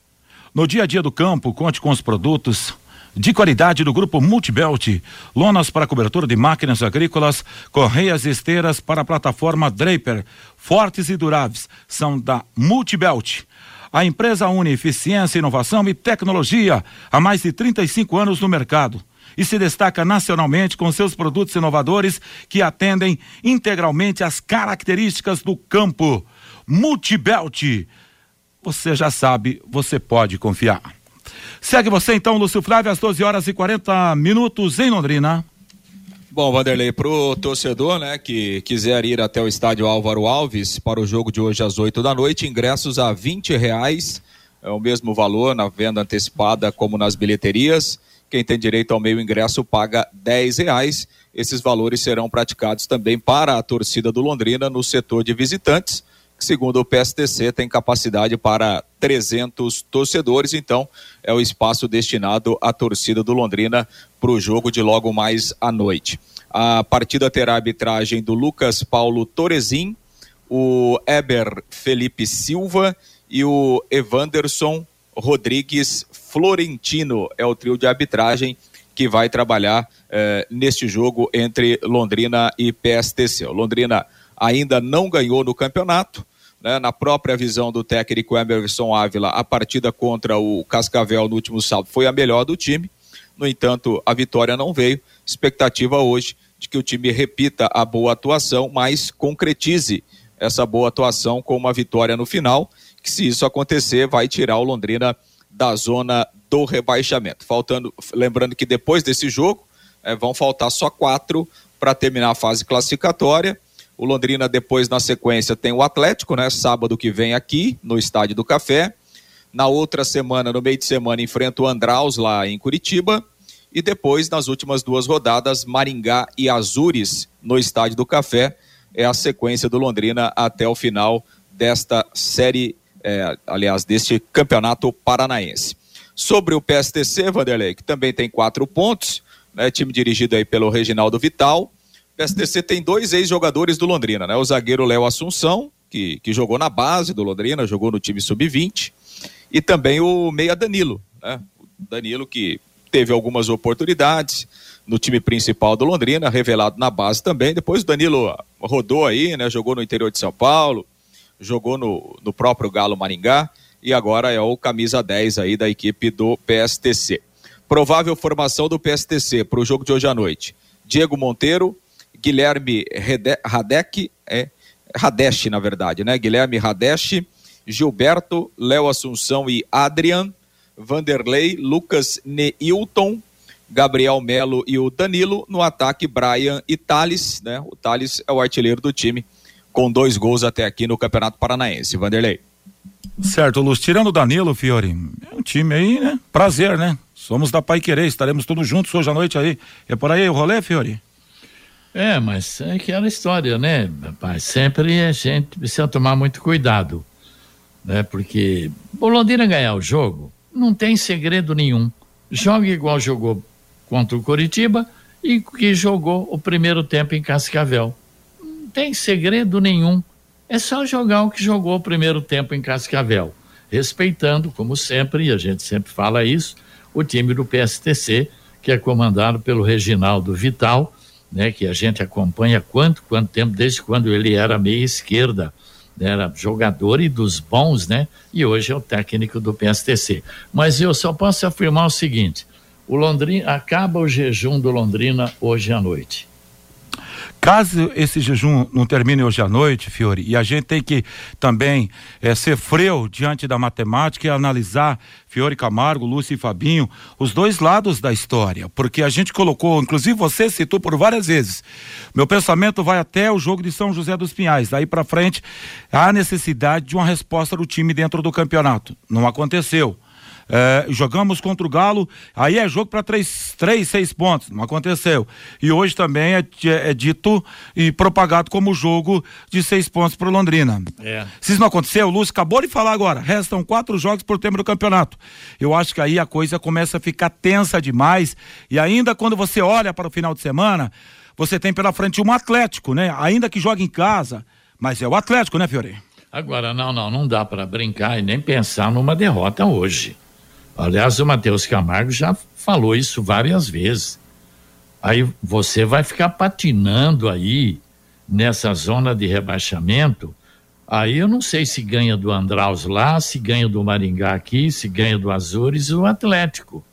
Speaker 2: No dia a dia do campo, conte com os produtos de qualidade do grupo Multibelt. Lonas para cobertura de máquinas agrícolas, correias e esteiras para a plataforma Draper. Fortes e duráveis são da Multibelt. A empresa une eficiência, inovação e tecnologia há mais de 35 anos no mercado e se destaca nacionalmente com seus produtos inovadores que atendem integralmente às características do campo. Multibelt. Você já sabe, você pode confiar. Segue você então, Lúcio Flávio, às 12 horas e 40 minutos em Londrina.
Speaker 3: Bom, Vanderlei, pro torcedor, né, que quiser ir até o estádio Álvaro Alves para o jogo de hoje às 8 da noite, ingressos a 20 reais, é o mesmo valor na venda antecipada como nas bilheterias. Quem tem direito ao meio ingresso paga 10 reais. Esses valores serão praticados também para a torcida do Londrina no setor de visitantes que segundo o PSTC tem capacidade para 300 torcedores, então é o espaço destinado à torcida do Londrina para o jogo de logo mais à noite. A partida terá arbitragem do Lucas Paulo Torezin, o Eber Felipe Silva e o Evanderson Rodrigues Florentino. É o trio de arbitragem que vai trabalhar eh, neste jogo entre Londrina e PSTC. O Londrina ainda não ganhou no campeonato. Né? Na própria visão do técnico Emerson Ávila, a partida contra o Cascavel no último sábado foi a melhor do time. No entanto, a vitória não veio. Expectativa hoje de que o time repita a boa atuação, mas concretize essa boa atuação com uma vitória no final, que se isso acontecer, vai tirar o Londrina da zona do rebaixamento. Faltando, lembrando que depois desse jogo, é, vão faltar só quatro para terminar a fase classificatória o Londrina depois na sequência tem o Atlético, né? Sábado que vem aqui no Estádio do Café. Na outra semana, no meio de semana, enfrenta o Andraus lá em Curitiba. E depois, nas últimas duas rodadas, Maringá e Azures no Estádio do Café. É a sequência do Londrina até o final desta série, é, aliás, deste campeonato paranaense. Sobre o PSTC, Vanderlei, que também tem quatro pontos, né? Time dirigido aí pelo Reginaldo Vital PSTC tem dois ex-jogadores do Londrina, né? O zagueiro Léo Assunção, que, que jogou na base do Londrina, jogou no time sub-20, e também o meia Danilo, né? O Danilo que teve algumas oportunidades no time principal do Londrina, revelado na base também. Depois o Danilo rodou aí, né? Jogou no interior de São Paulo, jogou no, no próprio Galo Maringá e agora é o camisa 10 aí da equipe do PSTC. Provável formação do PSTC para o jogo de hoje à noite. Diego Monteiro, Guilherme Radec, é, Radesh, na verdade, né? Guilherme Radesh, Gilberto, Léo Assunção e Adrian, Vanderlei, Lucas Neilton, Gabriel Melo e o Danilo. No ataque, Brian e Thales. Né? O Thales é o artilheiro do time, com dois gols até aqui no Campeonato Paranaense. Vanderlei.
Speaker 2: Certo, Luz. Tirando o Danilo, Fiore, é um time aí, né? Prazer, né? Somos da Pai Querer, estaremos todos juntos hoje à noite aí. É por aí o rolê, Fiore?
Speaker 4: É, mas é aquela história, né, rapaz? Sempre a gente precisa tomar muito cuidado, né? Porque o Londrina ganhar o jogo não tem segredo nenhum. Joga igual jogou contra o Coritiba e que jogou o primeiro tempo em Cascavel. Não tem segredo nenhum. É só jogar o que jogou o primeiro tempo em Cascavel. Respeitando, como sempre, e a gente sempre fala isso, o time do PSTC, que é comandado pelo Reginaldo Vital, né, que a gente acompanha quanto, quanto tempo, desde quando ele era meia esquerda, né, era jogador e dos bons, né? E hoje é o técnico do PSTC. Mas eu só posso afirmar o seguinte: o Londrina acaba o jejum do Londrina hoje à noite.
Speaker 2: Caso esse jejum não termine hoje à noite, Fiore, e a gente tem que também é, ser freu diante da matemática e analisar Fiore Camargo, Lúcio e Fabinho, os dois lados da história, porque a gente colocou, inclusive você citou por várias vezes. Meu pensamento vai até o jogo de São José dos Pinhais. Daí para frente, há necessidade de uma resposta do time dentro do campeonato. Não aconteceu. É, jogamos contra o Galo, aí é jogo para três, três, seis pontos, não aconteceu. E hoje também é, é dito e propagado como jogo de seis pontos para Londrina.
Speaker 4: É.
Speaker 2: Se isso não aconteceu, o Lúcio acabou de falar agora, restam quatro jogos por tempo do campeonato. Eu acho que aí a coisa começa a ficar tensa demais e ainda quando você olha para o final de semana, você tem pela frente um Atlético, né? Ainda que jogue em casa, mas é o Atlético, né, Fiore?
Speaker 4: Agora, não, não, não dá para brincar e nem pensar numa derrota hoje. Aliás, o Matheus Camargo já falou isso várias vezes. Aí você vai ficar patinando aí nessa zona de rebaixamento. Aí eu não sei se ganha do Andraus lá, se ganha do Maringá aqui, se ganha do Azores o Atlético.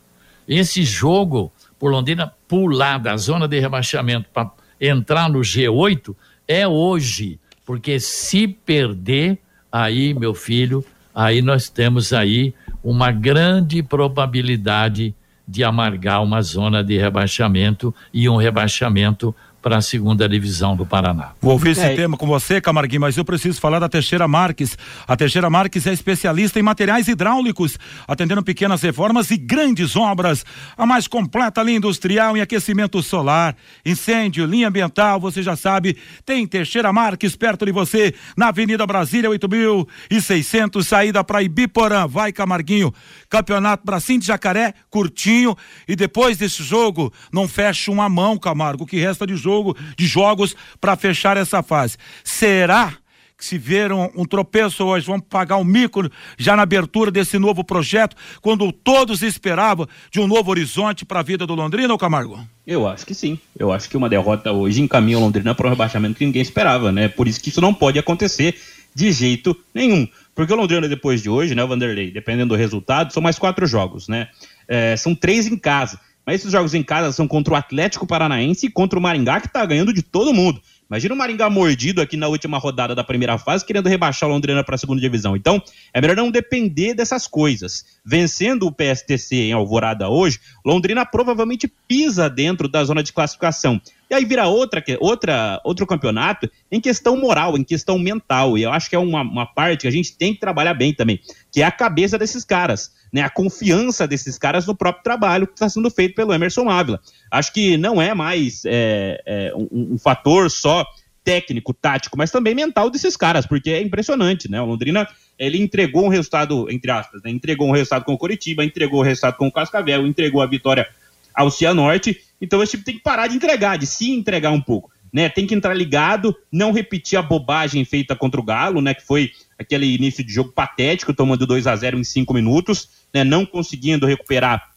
Speaker 4: Esse jogo, por Londrina pular da zona de rebaixamento para entrar no G8 é hoje, porque se perder, aí, meu filho, aí nós temos aí uma grande probabilidade de amargar uma zona de rebaixamento e um rebaixamento para a segunda divisão do Paraná.
Speaker 2: Vou ouvir esse é. tema com você, Camarguinho, mas eu preciso falar da Teixeira Marques. A Teixeira Marques é especialista em materiais hidráulicos, atendendo pequenas reformas e grandes obras. A mais completa linha industrial em aquecimento solar, incêndio, linha ambiental, você já sabe, tem Teixeira Marques perto de você, na Avenida Brasília, 8600, saída para Ibiporã. Vai, Camarguinho. Campeonato Bracinho de Jacaré, curtinho, e depois desse jogo, não fecha uma mão, Camargo, o que resta de jogo jogo, de jogos para fechar essa fase. Será que se viram um tropeço hoje, vão pagar um mico já na abertura desse novo projeto, quando todos esperavam de um novo horizonte para a vida do Londrina, ou Camargo?
Speaker 8: Eu acho que sim. Eu acho que uma derrota hoje encaminha o Londrina para um rebaixamento que ninguém esperava, né? Por isso que isso não pode acontecer de jeito nenhum. Porque o Londrina, depois de hoje, né, Vanderlei, dependendo do resultado, são mais quatro jogos, né? É, são três em casa. Mas esses jogos em casa são contra o Atlético Paranaense e contra o Maringá, que está ganhando de todo mundo. Imagina o Maringá mordido aqui na última rodada da primeira fase, querendo rebaixar o Londrina para a segunda divisão. Então, é melhor não depender dessas coisas. Vencendo o PSTC em Alvorada hoje, Londrina provavelmente pisa dentro da zona de classificação. E aí vira outra, outra, outro campeonato em questão moral, em questão mental. E eu acho que é uma, uma parte que a gente tem que trabalhar bem também, que é a cabeça desses caras né, a confiança desses caras no próprio trabalho que está sendo feito pelo Emerson Ávila. Acho que não é mais é, é, um, um, fator só técnico, tático, mas também mental desses caras, porque é impressionante, né? O Londrina, ele entregou um resultado, entre aspas, né? entregou um resultado com o Coritiba, entregou o um resultado com o Cascavel, entregou a vitória ao Cianorte, então esse time tem que parar de entregar, de se entregar um pouco. Né, tem que entrar ligado, não repetir a bobagem feita contra o Galo, né, que foi aquele início de jogo patético, tomando 2 a 0 em 5 minutos né, não conseguindo recuperar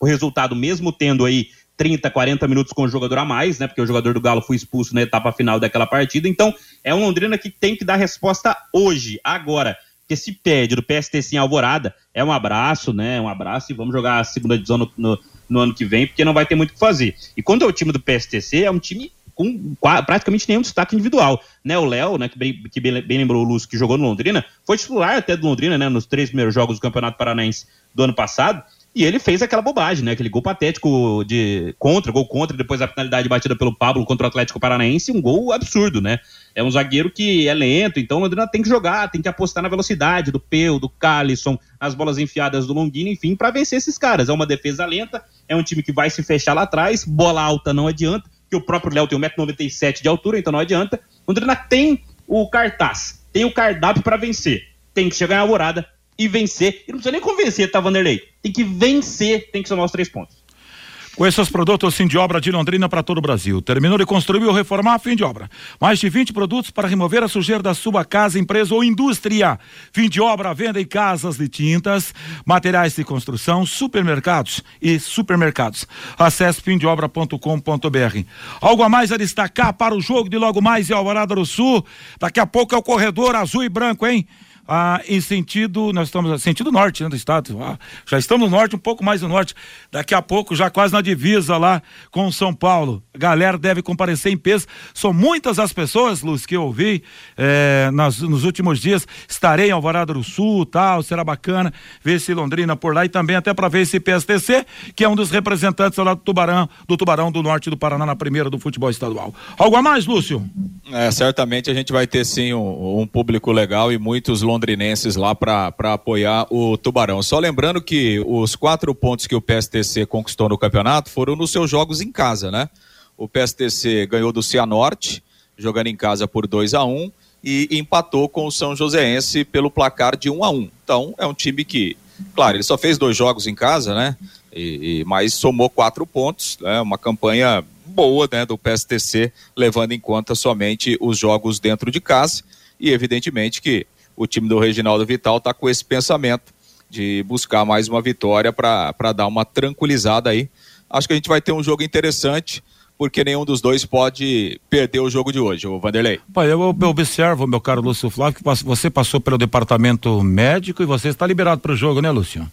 Speaker 8: o resultado, mesmo tendo aí 30, 40 minutos com o jogador a mais, né? Porque o jogador do Galo foi expulso na etapa final daquela partida. Então, é um Londrina que tem que dar resposta hoje, agora. Porque se pede do PSTC em Alvorada, é um abraço, né? Um abraço e vamos jogar a segunda divisão no, no, no, ano que vem, porque não vai ter muito o que fazer. E quando é o time do PSTC, é um time com praticamente nenhum destaque individual. Né, o Léo, né, que, bem, que bem, bem, lembrou o Lúcio, que jogou no Londrina, foi titular até do Londrina, né, nos três primeiros jogos do Campeonato Paranaense do ano passado. E ele fez aquela bobagem, né? Aquele gol patético de contra, gol contra, depois a finalidade batida pelo Pablo contra o Atlético Paranaense, um gol absurdo, né? É um zagueiro que é lento, então o Londrina tem que jogar, tem que apostar na velocidade do Peu, do Calisson, as bolas enfiadas do Longino, enfim, para vencer esses caras. É uma defesa lenta, é um time que vai se fechar lá atrás, bola alta não adianta, que o próprio Léo tem 1,97m de altura, então não adianta. O Londrina tem o cartaz, tem o cardápio para vencer. Tem que chegar na Alvorada e vencer. E não precisa nem convencer, tá, Vanderlei? Tem que vencer, tem que somar os três pontos.
Speaker 2: Com esses produtos, fim de obra de Londrina para todo o Brasil. Terminou de construir ou reformar, fim de obra. Mais de 20 produtos para remover a sujeira da sua casa, empresa ou indústria. Fim de obra, venda em casas de tintas, materiais de construção, supermercados e supermercados. Acesse fimdeobra.com.br. Algo a mais a destacar para o jogo de logo mais em Alvorada do Sul. Daqui a pouco é o corredor azul e branco, hein? Ah, em sentido, nós estamos sentido norte né, do estado. Ah, já estamos no norte, um pouco mais no norte. Daqui a pouco, já quase na divisa lá com São Paulo. Galera deve comparecer em peso. São muitas as pessoas, Luz, que eu ouvi eh, nas, nos últimos dias. Estarei em Alvorada do Sul, tal, será bacana ver esse Londrina por lá e também até para ver esse PSTC, que é um dos representantes lá do Tubarão, do Tubarão do Norte do Paraná na primeira do futebol estadual. Algo a mais, Lúcio?
Speaker 3: É, certamente a gente vai ter sim um, um público legal e muitos londrinos londrinenses lá para apoiar o Tubarão. Só lembrando que os quatro pontos que o PSTC conquistou no campeonato foram nos seus jogos em casa, né? O PSTC ganhou do Cianorte, jogando em casa por 2 a 1 um, e empatou com o São Joséense pelo placar de 1 um a 1 um. Então, é um time que, claro, ele só fez dois jogos em casa, né? E, e, mas somou quatro pontos, né? uma campanha boa né, do PSTC, levando em conta somente os jogos dentro de casa. E evidentemente que o time do Reginaldo Vital está com esse pensamento de buscar mais uma vitória para dar uma tranquilizada aí. Acho que a gente vai ter um jogo interessante, porque nenhum dos dois pode perder o jogo de hoje, o Vanderlei.
Speaker 2: Pai, eu, eu observo, meu caro Lúcio Flávio, que você passou pelo departamento médico e você está liberado para o jogo, né, Lúcio?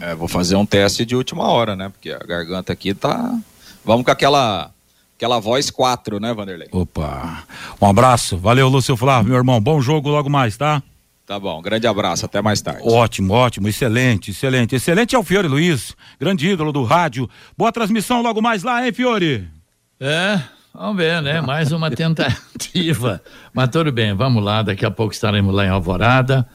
Speaker 3: É, vou fazer um teste de última hora, né? Porque a garganta aqui tá. Vamos com aquela Aquela voz 4, né, Vanderlei?
Speaker 2: Opa. Um abraço. Valeu, Lúcio Flávio, meu irmão. Bom jogo logo mais, tá?
Speaker 3: Tá bom, grande abraço, até mais tarde.
Speaker 2: Ótimo, ótimo, excelente, excelente. Excelente é o Fiore Luiz, grande ídolo do rádio. Boa transmissão logo mais lá, hein, Fiore?
Speaker 4: É, vamos ver, né? Mais uma tentativa. Mas tudo bem, vamos lá, daqui a pouco estaremos lá em Alvorada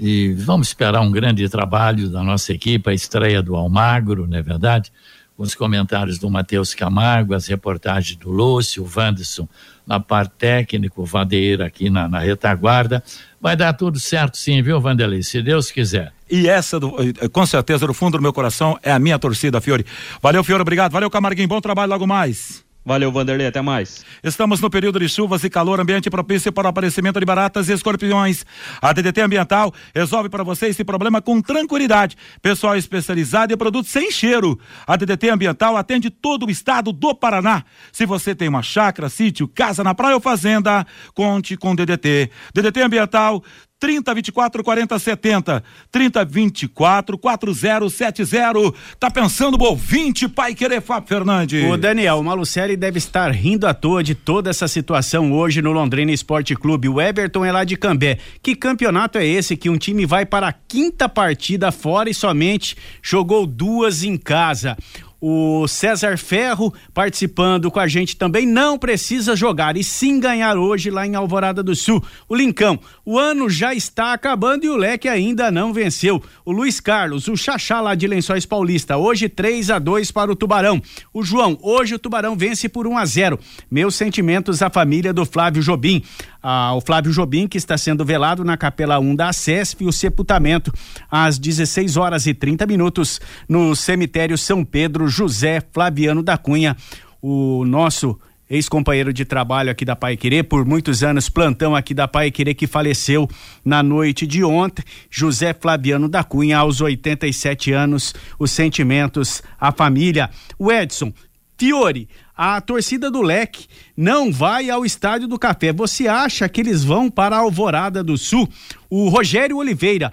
Speaker 4: e vamos esperar um grande trabalho da nossa equipe, a estreia do Almagro, não é verdade? Os comentários do Matheus Camargo, as reportagens do Lúcio, o Wanderson na parte técnica, o Vadeira aqui na, na, retaguarda. Vai dar tudo certo sim, viu, Vanderlei? Se Deus quiser.
Speaker 2: E essa, do, eh, com certeza, do fundo do meu coração, é a minha torcida, Fiore. Valeu, Fiore, obrigado. Valeu, Camarguinho. Bom trabalho logo mais.
Speaker 8: Valeu, Vanderlei, até mais.
Speaker 2: Estamos no período de chuvas e calor, ambiente propício para o aparecimento de baratas e escorpiões. A DDT Ambiental resolve para você esse problema com tranquilidade. Pessoal especializado e produtos sem cheiro. A DDT Ambiental atende todo o estado do Paraná. Se você tem uma chácara, sítio, casa na praia ou fazenda, conte com DDT. DDT Ambiental 30 24 40 70. 30 24 4070. Tá pensando, ouvinte, pai querer Fábio Fernandes?
Speaker 5: O Daniel, o Malucelli deve estar rindo à toa de toda essa situação hoje no Londrina Esporte Clube. O Everton é lá de Cambé. Que campeonato é esse que um time vai para a quinta partida fora e somente jogou duas em casa? O César Ferro participando com a gente também não precisa jogar e sim ganhar hoje lá em Alvorada do Sul. O Lincão, o ano já está acabando e o Leque ainda não venceu. O Luiz Carlos, o Xaxá lá de Lençóis Paulista, hoje 3 a 2 para o Tubarão. O João, hoje o Tubarão vence por 1 a 0. Meus sentimentos à família do Flávio Jobim ao Flávio Jobim, que está sendo velado na Capela 1 da CESP, e o sepultamento às 16 horas e 30 minutos no cemitério São Pedro José Flaviano da Cunha. O nosso ex-companheiro de trabalho aqui da Pai Querer, por muitos anos plantão aqui da Pai Querer, que faleceu na noite de ontem, José Flaviano da Cunha, aos 87 anos, os sentimentos à família. O Edson, Fiore, a torcida do Leque não vai ao Estádio do Café. Você acha que eles vão para a Alvorada do Sul? O Rogério Oliveira.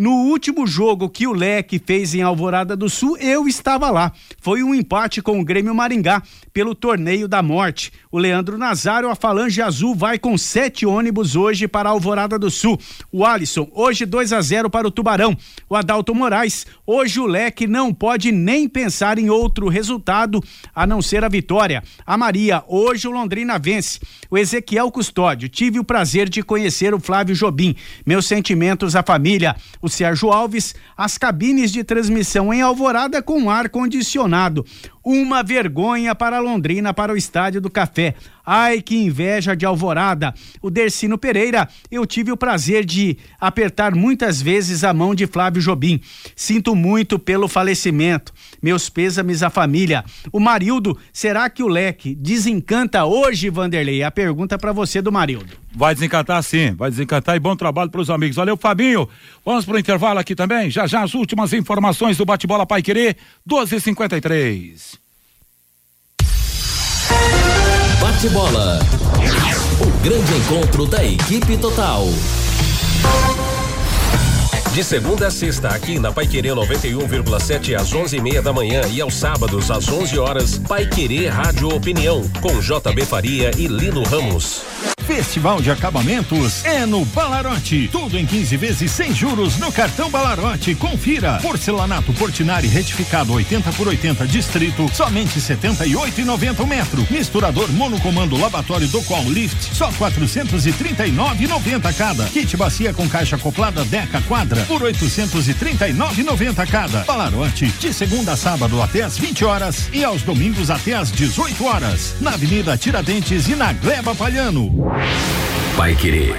Speaker 5: No último jogo que o Leque fez em Alvorada do Sul, eu estava lá. Foi um empate com o Grêmio Maringá pelo Torneio da Morte. O Leandro Nazário, a Falange Azul vai com sete ônibus hoje para a Alvorada do Sul. O Alisson, hoje 2 a 0 para o Tubarão. O Adalto Moraes, hoje o Leque não pode nem pensar em outro resultado a não ser a vitória. A Maria, hoje o Londrina vence. O Ezequiel Custódio, tive o prazer de conhecer o Flávio Jobim. Meus sentimentos à família. O Sérgio Alves, as cabines de transmissão em Alvorada com ar condicionado. Uma vergonha para Londrina, para o Estádio do Café. Ai, que inveja de Alvorada. O Dercino Pereira, eu tive o prazer de apertar muitas vezes a mão de Flávio Jobim. Sinto muito pelo falecimento. Meus pêsames à família. O Marildo, será que o leque desencanta hoje, Vanderlei? A pergunta para você do Marildo.
Speaker 2: Vai desencantar sim, vai desencantar e bom trabalho para os amigos. Valeu, Fabinho. Vamos pro intervalo aqui também. Já já as últimas informações do Bate-Bola Pai Querer, 12:53.
Speaker 13: Bate-bola. O grande encontro da equipe total.
Speaker 1: De segunda a sexta, aqui na Pai Querer 91,7 às 11:30 da manhã e aos sábados às 11 horas, Pai Querer Rádio Opinião com JB Faria e Lino Ramos.
Speaker 14: Festival de Acabamentos é no Balarote. Tudo em 15 vezes sem juros no cartão Balarote. Confira. Porcelanato Portinari retificado 80 por 80 distrito, somente 78,90 metro. Misturador monocomando lavatório do Qual Lift, só 439,90 cada. Kit bacia com caixa acoplada Deca Quadra por 839,90 cada. Balarote, de segunda a sábado até às 20 horas e aos domingos até às 18 horas. Na Avenida Tiradentes e na Gleba Palhano.
Speaker 15: Vai querer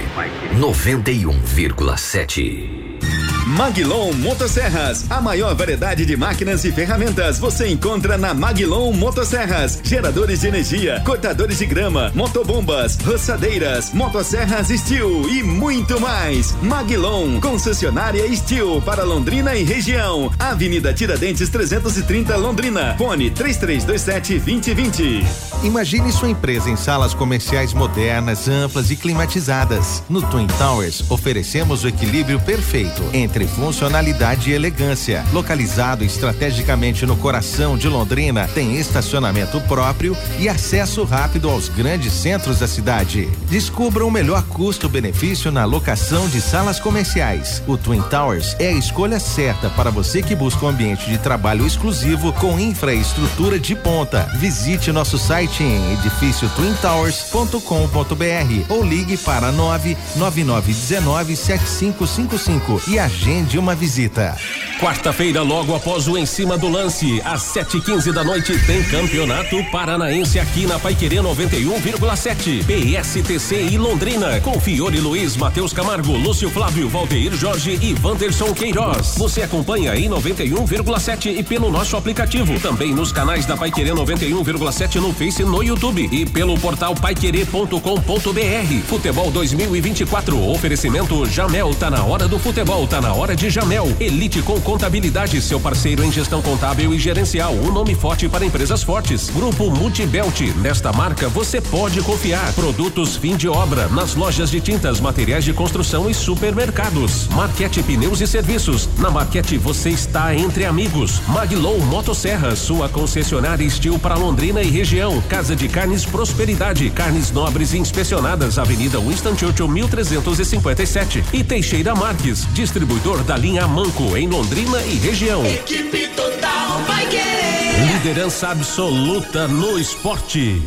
Speaker 15: 91,7.
Speaker 16: Maglon Motosserras, a maior variedade de máquinas e ferramentas você encontra na Maglon Motosserras. Geradores de energia, cortadores de grama, motobombas, roçadeiras, motosserras Steel e muito mais. Maglon, concessionária Steel para Londrina e região. Avenida Tiradentes 330 Londrina. Fone 3327 2020.
Speaker 17: Imagine sua empresa em salas comerciais modernas, amplas e climatizadas. No Twin Towers, oferecemos o equilíbrio perfeito entre funcionalidade e elegância. Localizado estrategicamente no coração de Londrina, tem estacionamento próprio e acesso rápido aos grandes centros da cidade. Descubra o melhor custo-benefício na locação de salas comerciais. O Twin Towers é a escolha certa para você que busca um ambiente de trabalho exclusivo com infraestrutura de ponta. Visite nosso site em edifício twintowers.com.br ou ligue para 99919 7555 e agende uma visita.
Speaker 1: Quarta-feira, logo após o Em Cima do Lance, às 7h15 da noite, tem Campeonato Paranaense aqui na Paiquerê 91,7. PSTC e Londrina, com Fiore Luiz, Matheus Camargo, Lúcio Flávio, Valdeir Jorge e Wanderson Queiroz. Você acompanha em 91,7 e pelo nosso aplicativo. Também nos canais da Paiquerê 91,7 no Face e no YouTube. E pelo portal paiquerê.com.br. Futebol 2024. Oferecimento Jamel. Tá na hora do futebol, tá na hora de Jamel. Elite com contabilidade, seu parceiro em gestão contábil e gerencial. Um nome forte para empresas fortes. Grupo Multibelt. Nesta marca você pode confiar. Produtos fim de obra nas lojas de tintas, materiais de construção e supermercados. Marquete Pneus e Serviços. Na Marquete você está entre amigos. Maglow Motosserra, sua concessionária Estil para Londrina e região. Casa de Carnes Prosperidade. Carnes nobres inspecionadas. Avenida Winston Churchill 1357. E Teixeira Marques, distribuidor da linha Manco em Londrina e região.
Speaker 9: Equipe total vai querer.
Speaker 1: Liderança absoluta no esporte.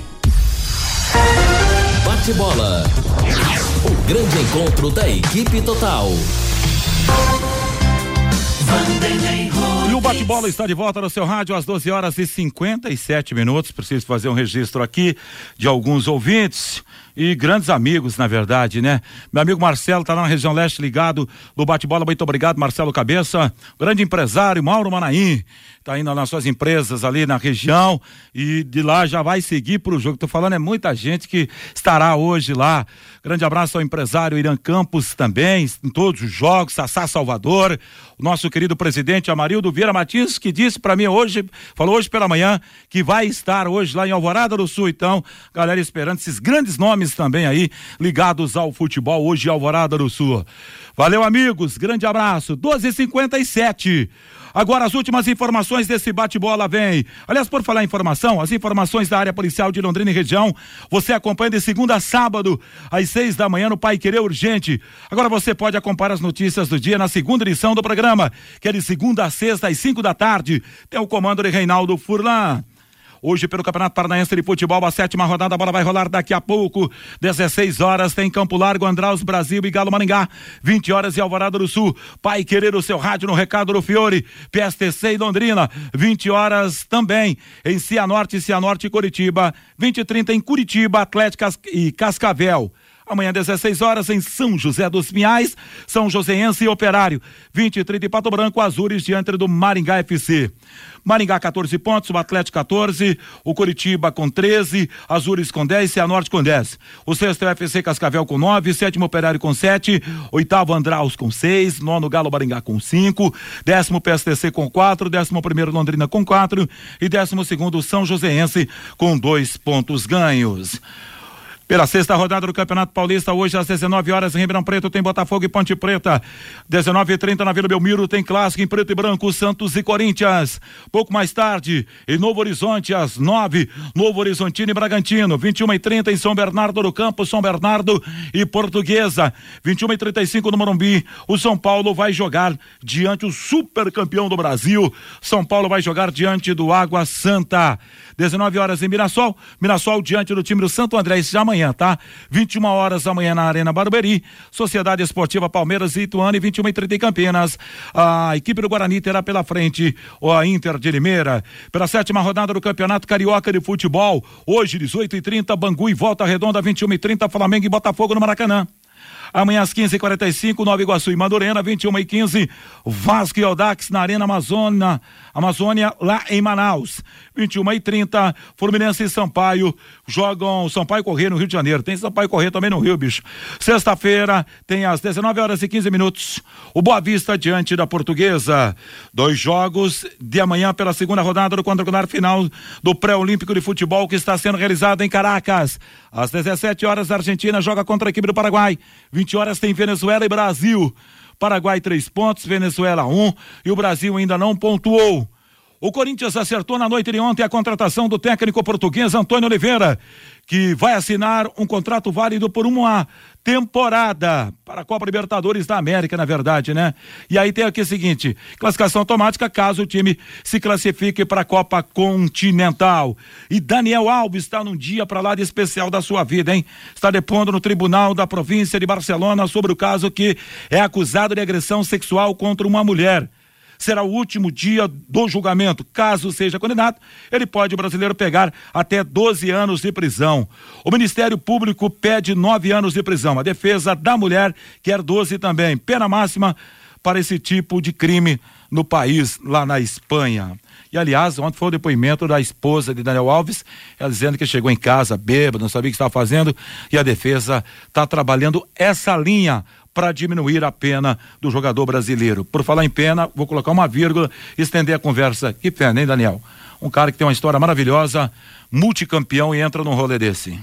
Speaker 13: Bate-bola. O grande encontro da equipe total.
Speaker 2: E o bate-bola está de volta no seu rádio às 12 horas e 57 minutos. Preciso fazer um registro aqui de alguns ouvintes e grandes amigos, na verdade, né? Meu amigo Marcelo está lá na região leste ligado no bate-bola. Muito obrigado, Marcelo Cabeça. Grande empresário, Mauro Manaim. Tá indo nas suas empresas ali na região e de lá já vai seguir para o jogo. Tô falando, é muita gente que estará hoje lá. Grande abraço ao empresário Irã Campos também, em todos os jogos, Sassá Salvador, o nosso querido presidente Amarildo Vieira Martins, que disse para mim hoje, falou hoje pela manhã, que vai estar hoje lá em Alvorada do Sul. Então, galera esperando esses grandes nomes também aí ligados ao futebol hoje Alvorada do Sul. Valeu, amigos. Grande abraço. 12:57. Agora as últimas informações desse bate-bola vem. Aliás, por falar em informação, as informações da área policial de Londrina e região, você acompanha de segunda a sábado, às seis da manhã no Pai Querer Urgente. Agora você pode acompanhar as notícias do dia na segunda edição do programa, que é de segunda a sexta às cinco da tarde. Tem o comando de Reinaldo Furlan. Hoje, pelo Campeonato Paranaense de Futebol, a sétima rodada, a bola vai rolar daqui a pouco. 16 horas, tem Campo Largo, Andraus, Brasil e Galo Maringá. 20 horas e Alvorada do Sul. Pai querer o seu rádio no recado do Fiore. PSTC e Londrina. 20 horas também em Cianorte, Cianorte e Curitiba. 20 e 30 em Curitiba, Atlético e Cascavel. Amanhã, 16 horas, em São José dos Pinhais, São Joséense e Operário. 20 e 30 em Pato Branco, Azures diante do Maringá FC. Maringá 14 pontos, o Atlético 14, o Curitiba com 13, Azures com 10, Cianorte com 10. O sexto é o FC Cascavel com 9, sétimo Operário com 7, oitavo Andraus com 6, nono Galo Maringá com 5, décimo PSTC com 4, décimo primeiro Londrina com 4 e décimo segundo São Joséense com dois pontos ganhos. Pela sexta rodada do Campeonato Paulista, hoje às 19 horas em Ribeirão Preto tem Botafogo e Ponte Preta. 19h30 na Vila Belmiro tem clássico em preto e branco, Santos e Corinthians. Pouco mais tarde, em Novo Horizonte, às 9, Novo Horizontino e Bragantino. 21h30 em São Bernardo do Campo, São Bernardo e Portuguesa. 21h35 no Morumbi. O São Paulo vai jogar diante o super campeão do Brasil. São Paulo vai jogar diante do Água Santa. 19 horas em Mirassol. Mirassol diante do time do Santo André. Isso já amanhã, tá? 21 horas amanhã na Arena Barueri. Sociedade Esportiva Palmeiras e Ituano e 21 e 30 em Campinas. A equipe do Guarani terá pela frente o Inter de Limeira. Pela sétima rodada do Campeonato Carioca de Futebol. Hoje, 18 e 30 Bangu e Volta Redonda, 21 e 30 Flamengo e Botafogo no Maracanã. Amanhã às 15h45, Nova Iguaçu e Madurena, 21 e 15 Vasco e Audax na Arena Amazônia, Amazônia, lá em Manaus. 21 e 30 Fluminense e Sampaio jogam Sampaio Correr no Rio de Janeiro. Tem Sampaio Correr também no Rio, bicho. Sexta-feira tem às 19 horas e 15 minutos. O Boa Vista diante da Portuguesa. Dois jogos de amanhã pela segunda rodada do quadrangular final do pré-olímpico de futebol que está sendo realizado em Caracas. Às 17 horas, a Argentina joga contra a equipe do Paraguai. 20 horas tem Venezuela e Brasil. Paraguai três pontos, Venezuela um e o Brasil ainda não pontuou. O Corinthians acertou na noite de ontem a contratação do técnico português Antônio Oliveira, que vai assinar um contrato válido por uma temporada para a Copa Libertadores da América, na verdade, né? E aí tem aqui o seguinte: classificação automática caso o time se classifique para a Copa Continental. E Daniel Alves está num dia para lá de especial da sua vida, hein? Está depondo no Tribunal da Província de Barcelona sobre o caso que é acusado de agressão sexual contra uma mulher será o último dia do julgamento. Caso seja condenado, ele pode, o brasileiro, pegar até 12 anos de prisão. O Ministério Público pede nove anos de prisão. A defesa da mulher quer 12 também. Pena máxima para esse tipo de crime no país, lá na Espanha. E aliás, ontem foi o depoimento da esposa de Daniel Alves, ela dizendo que chegou em casa bêbado, não sabia o que estava fazendo, e a defesa está trabalhando essa linha para diminuir a pena do jogador brasileiro. Por falar em pena, vou colocar uma vírgula estender a conversa. Que pena, hein, Daniel? Um cara que tem uma história maravilhosa, multicampeão e entra num rolê desse.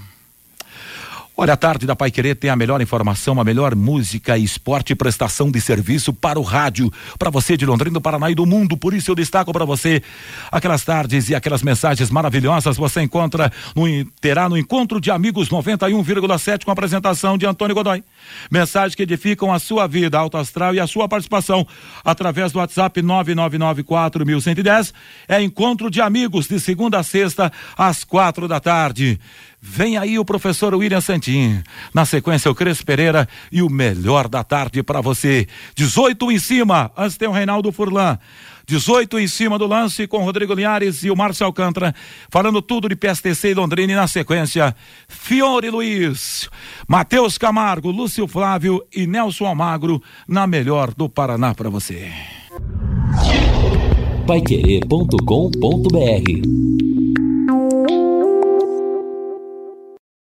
Speaker 2: Olha, a tarde da Pai Querer tem a melhor informação, a melhor música, esporte e prestação de serviço para o rádio, para você de Londrina, do Paraná e do mundo. Por isso eu destaco para você aquelas tardes e aquelas mensagens maravilhosas você encontra no terá no encontro de amigos 91,7 com a apresentação de Antônio Godoy. Mensagens que edificam a sua vida, alto astral e a sua participação através do WhatsApp 99941110. É encontro de amigos de segunda a sexta às quatro da tarde. Vem aí o professor William Santin. Na sequência, o Cres Pereira e o melhor da tarde para você. 18 em cima. Antes tem o Reinaldo Furlan. 18 em cima do lance com Rodrigo Linhares e o Márcio Alcântara, falando tudo de PSTC e Londrina e na sequência, Fiore Luiz, Matheus Camargo, Lúcio Flávio e Nelson Almagro na melhor do Paraná para você.
Speaker 13: Paiquerê.com.br